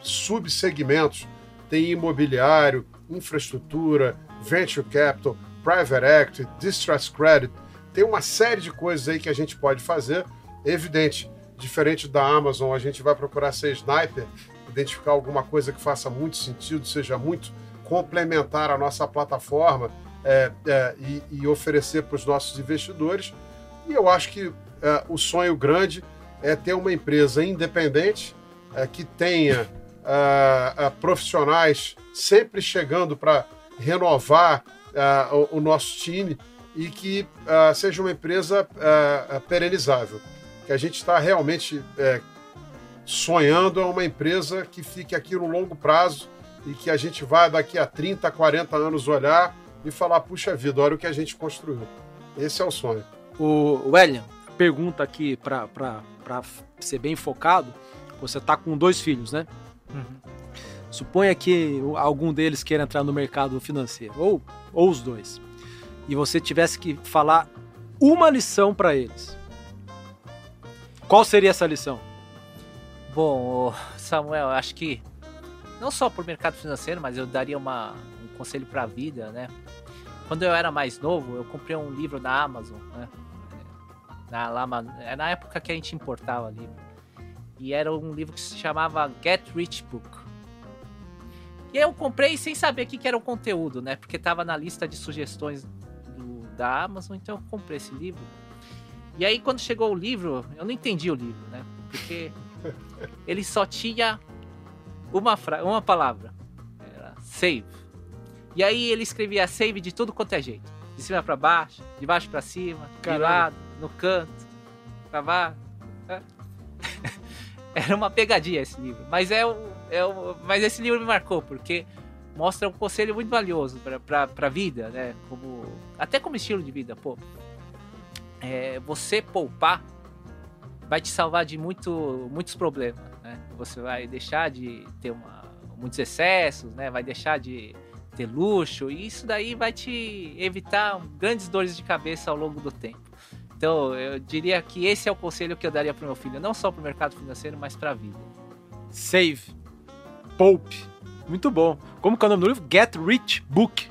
Speaker 1: subsegmentos, tem imobiliário, infraestrutura, venture capital, private equity, distress credit. Tem uma série de coisas aí que a gente pode fazer. É evidente, diferente da Amazon, a gente vai procurar ser sniper, identificar alguma coisa que faça muito sentido, seja muito complementar a nossa plataforma é, é, e, e, oferecer para os nossos investidores. E eu acho que é, o sonho grande é ter uma empresa independente é, que tenha é, é, profissionais sempre chegando para renovar o, o, nosso time e que seja uma empresa perenizável. Que a gente está realmente sonhando é uma empresa que fique aqui no longo prazo e que a gente vá daqui a 30, 40 anos olhar e falar, puxa vida, olha o que a gente construiu. Esse é o sonho.
Speaker 3: O William, pergunta aqui para ser bem focado, você tá com dois filhos, né? Uhum. Suponha que algum deles queira entrar no mercado financeiro, ou, ou os dois, e você tivesse que falar uma lição para eles. Qual seria essa lição?
Speaker 2: Bom, Samuel, acho que não só o mercado financeiro, mas eu daria uma, um conselho para a vida, né? Quando eu era mais novo, eu comprei um livro na Amazon, né? Na, lá, é na época que a gente importava livro. E era um livro que se chamava Get Rich Book. E eu comprei sem saber o que, que era o conteúdo, né? Porque tava na lista de sugestões do, da Amazon, então eu comprei esse livro. E aí, quando chegou o livro, eu não entendi o livro, né? Porque ele só tinha uma, fra uma palavra. Era save. E aí ele escrevia save de tudo quanto é jeito. De cima para baixo, de baixo para cima, Caramba. de lado, no canto, pra baixo. Era uma pegadinha esse livro. Mas é o, é o, mas esse livro me marcou, porque mostra um conselho muito valioso para a vida, né? Como, até como estilo de vida, pô. É, você poupar vai te salvar de muito, muitos problemas, né? Você vai deixar de ter uma, muitos excessos, né? Vai deixar de ter luxo e isso daí vai te evitar grandes dores de cabeça ao longo do tempo. Então, eu diria que esse é o conselho que eu daria para meu filho, não só para o mercado financeiro, mas para a vida.
Speaker 3: Save Pope. Muito bom. Como que é o nome do livro? Get Rich Book.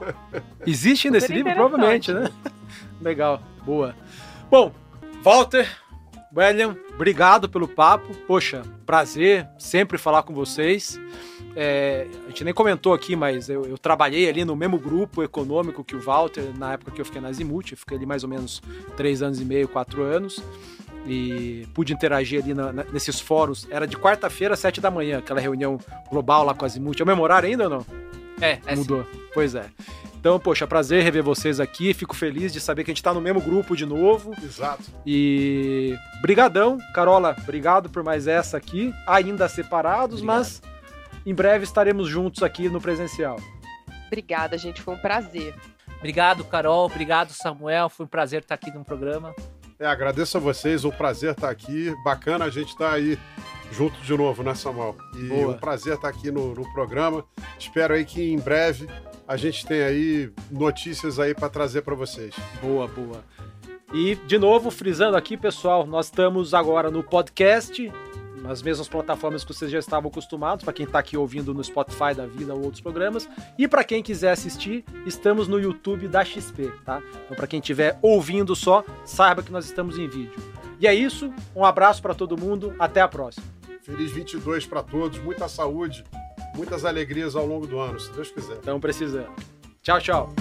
Speaker 3: Existe nesse livro? Provavelmente, né? Legal, boa. Bom, Walter, William, obrigado pelo papo. Poxa, prazer sempre falar com vocês. É, a gente nem comentou aqui, mas eu, eu, trabalhei ali no mesmo grupo econômico que o Walter na época que eu fiquei na Zimuth. Fiquei ali mais ou menos três anos e meio, quatro anos. E pude interagir ali na, na, nesses fóruns. Era de quarta-feira, sete da manhã, aquela reunião global lá com a Zimuth. É o mesmo horário ainda ou não?
Speaker 2: É, é
Speaker 3: Mudou. Sim. Pois é. Então, poxa, prazer rever vocês aqui. Fico feliz de saber que a gente tá no mesmo grupo de novo.
Speaker 1: Exato.
Speaker 3: E brigadão, Carola, obrigado por mais essa aqui, ainda separados, Obrigado. mas em breve estaremos juntos aqui no presencial.
Speaker 4: Obrigada, gente, foi um prazer.
Speaker 2: Obrigado, Carol, obrigado, Samuel, foi um prazer estar aqui no programa.
Speaker 1: É, agradeço a vocês, o prazer estar aqui. Bacana a gente estar aí junto de novo, né, Samuel? E Boa. um prazer estar aqui no, no programa. Espero aí que em breve a gente tem aí notícias aí para trazer para vocês.
Speaker 3: Boa, boa. E de novo, frisando aqui, pessoal, nós estamos agora no podcast, nas mesmas plataformas que vocês já estavam acostumados, para quem está aqui ouvindo no Spotify da vida ou outros programas, e para quem quiser assistir, estamos no YouTube da XP, tá? Então para quem estiver ouvindo só, saiba que nós estamos em vídeo. E é isso, um abraço para todo mundo, até a próxima.
Speaker 1: Feliz 22 para todos, muita saúde muitas alegrias ao longo do ano, se Deus quiser.
Speaker 3: Estamos precisando. Tchau, tchau.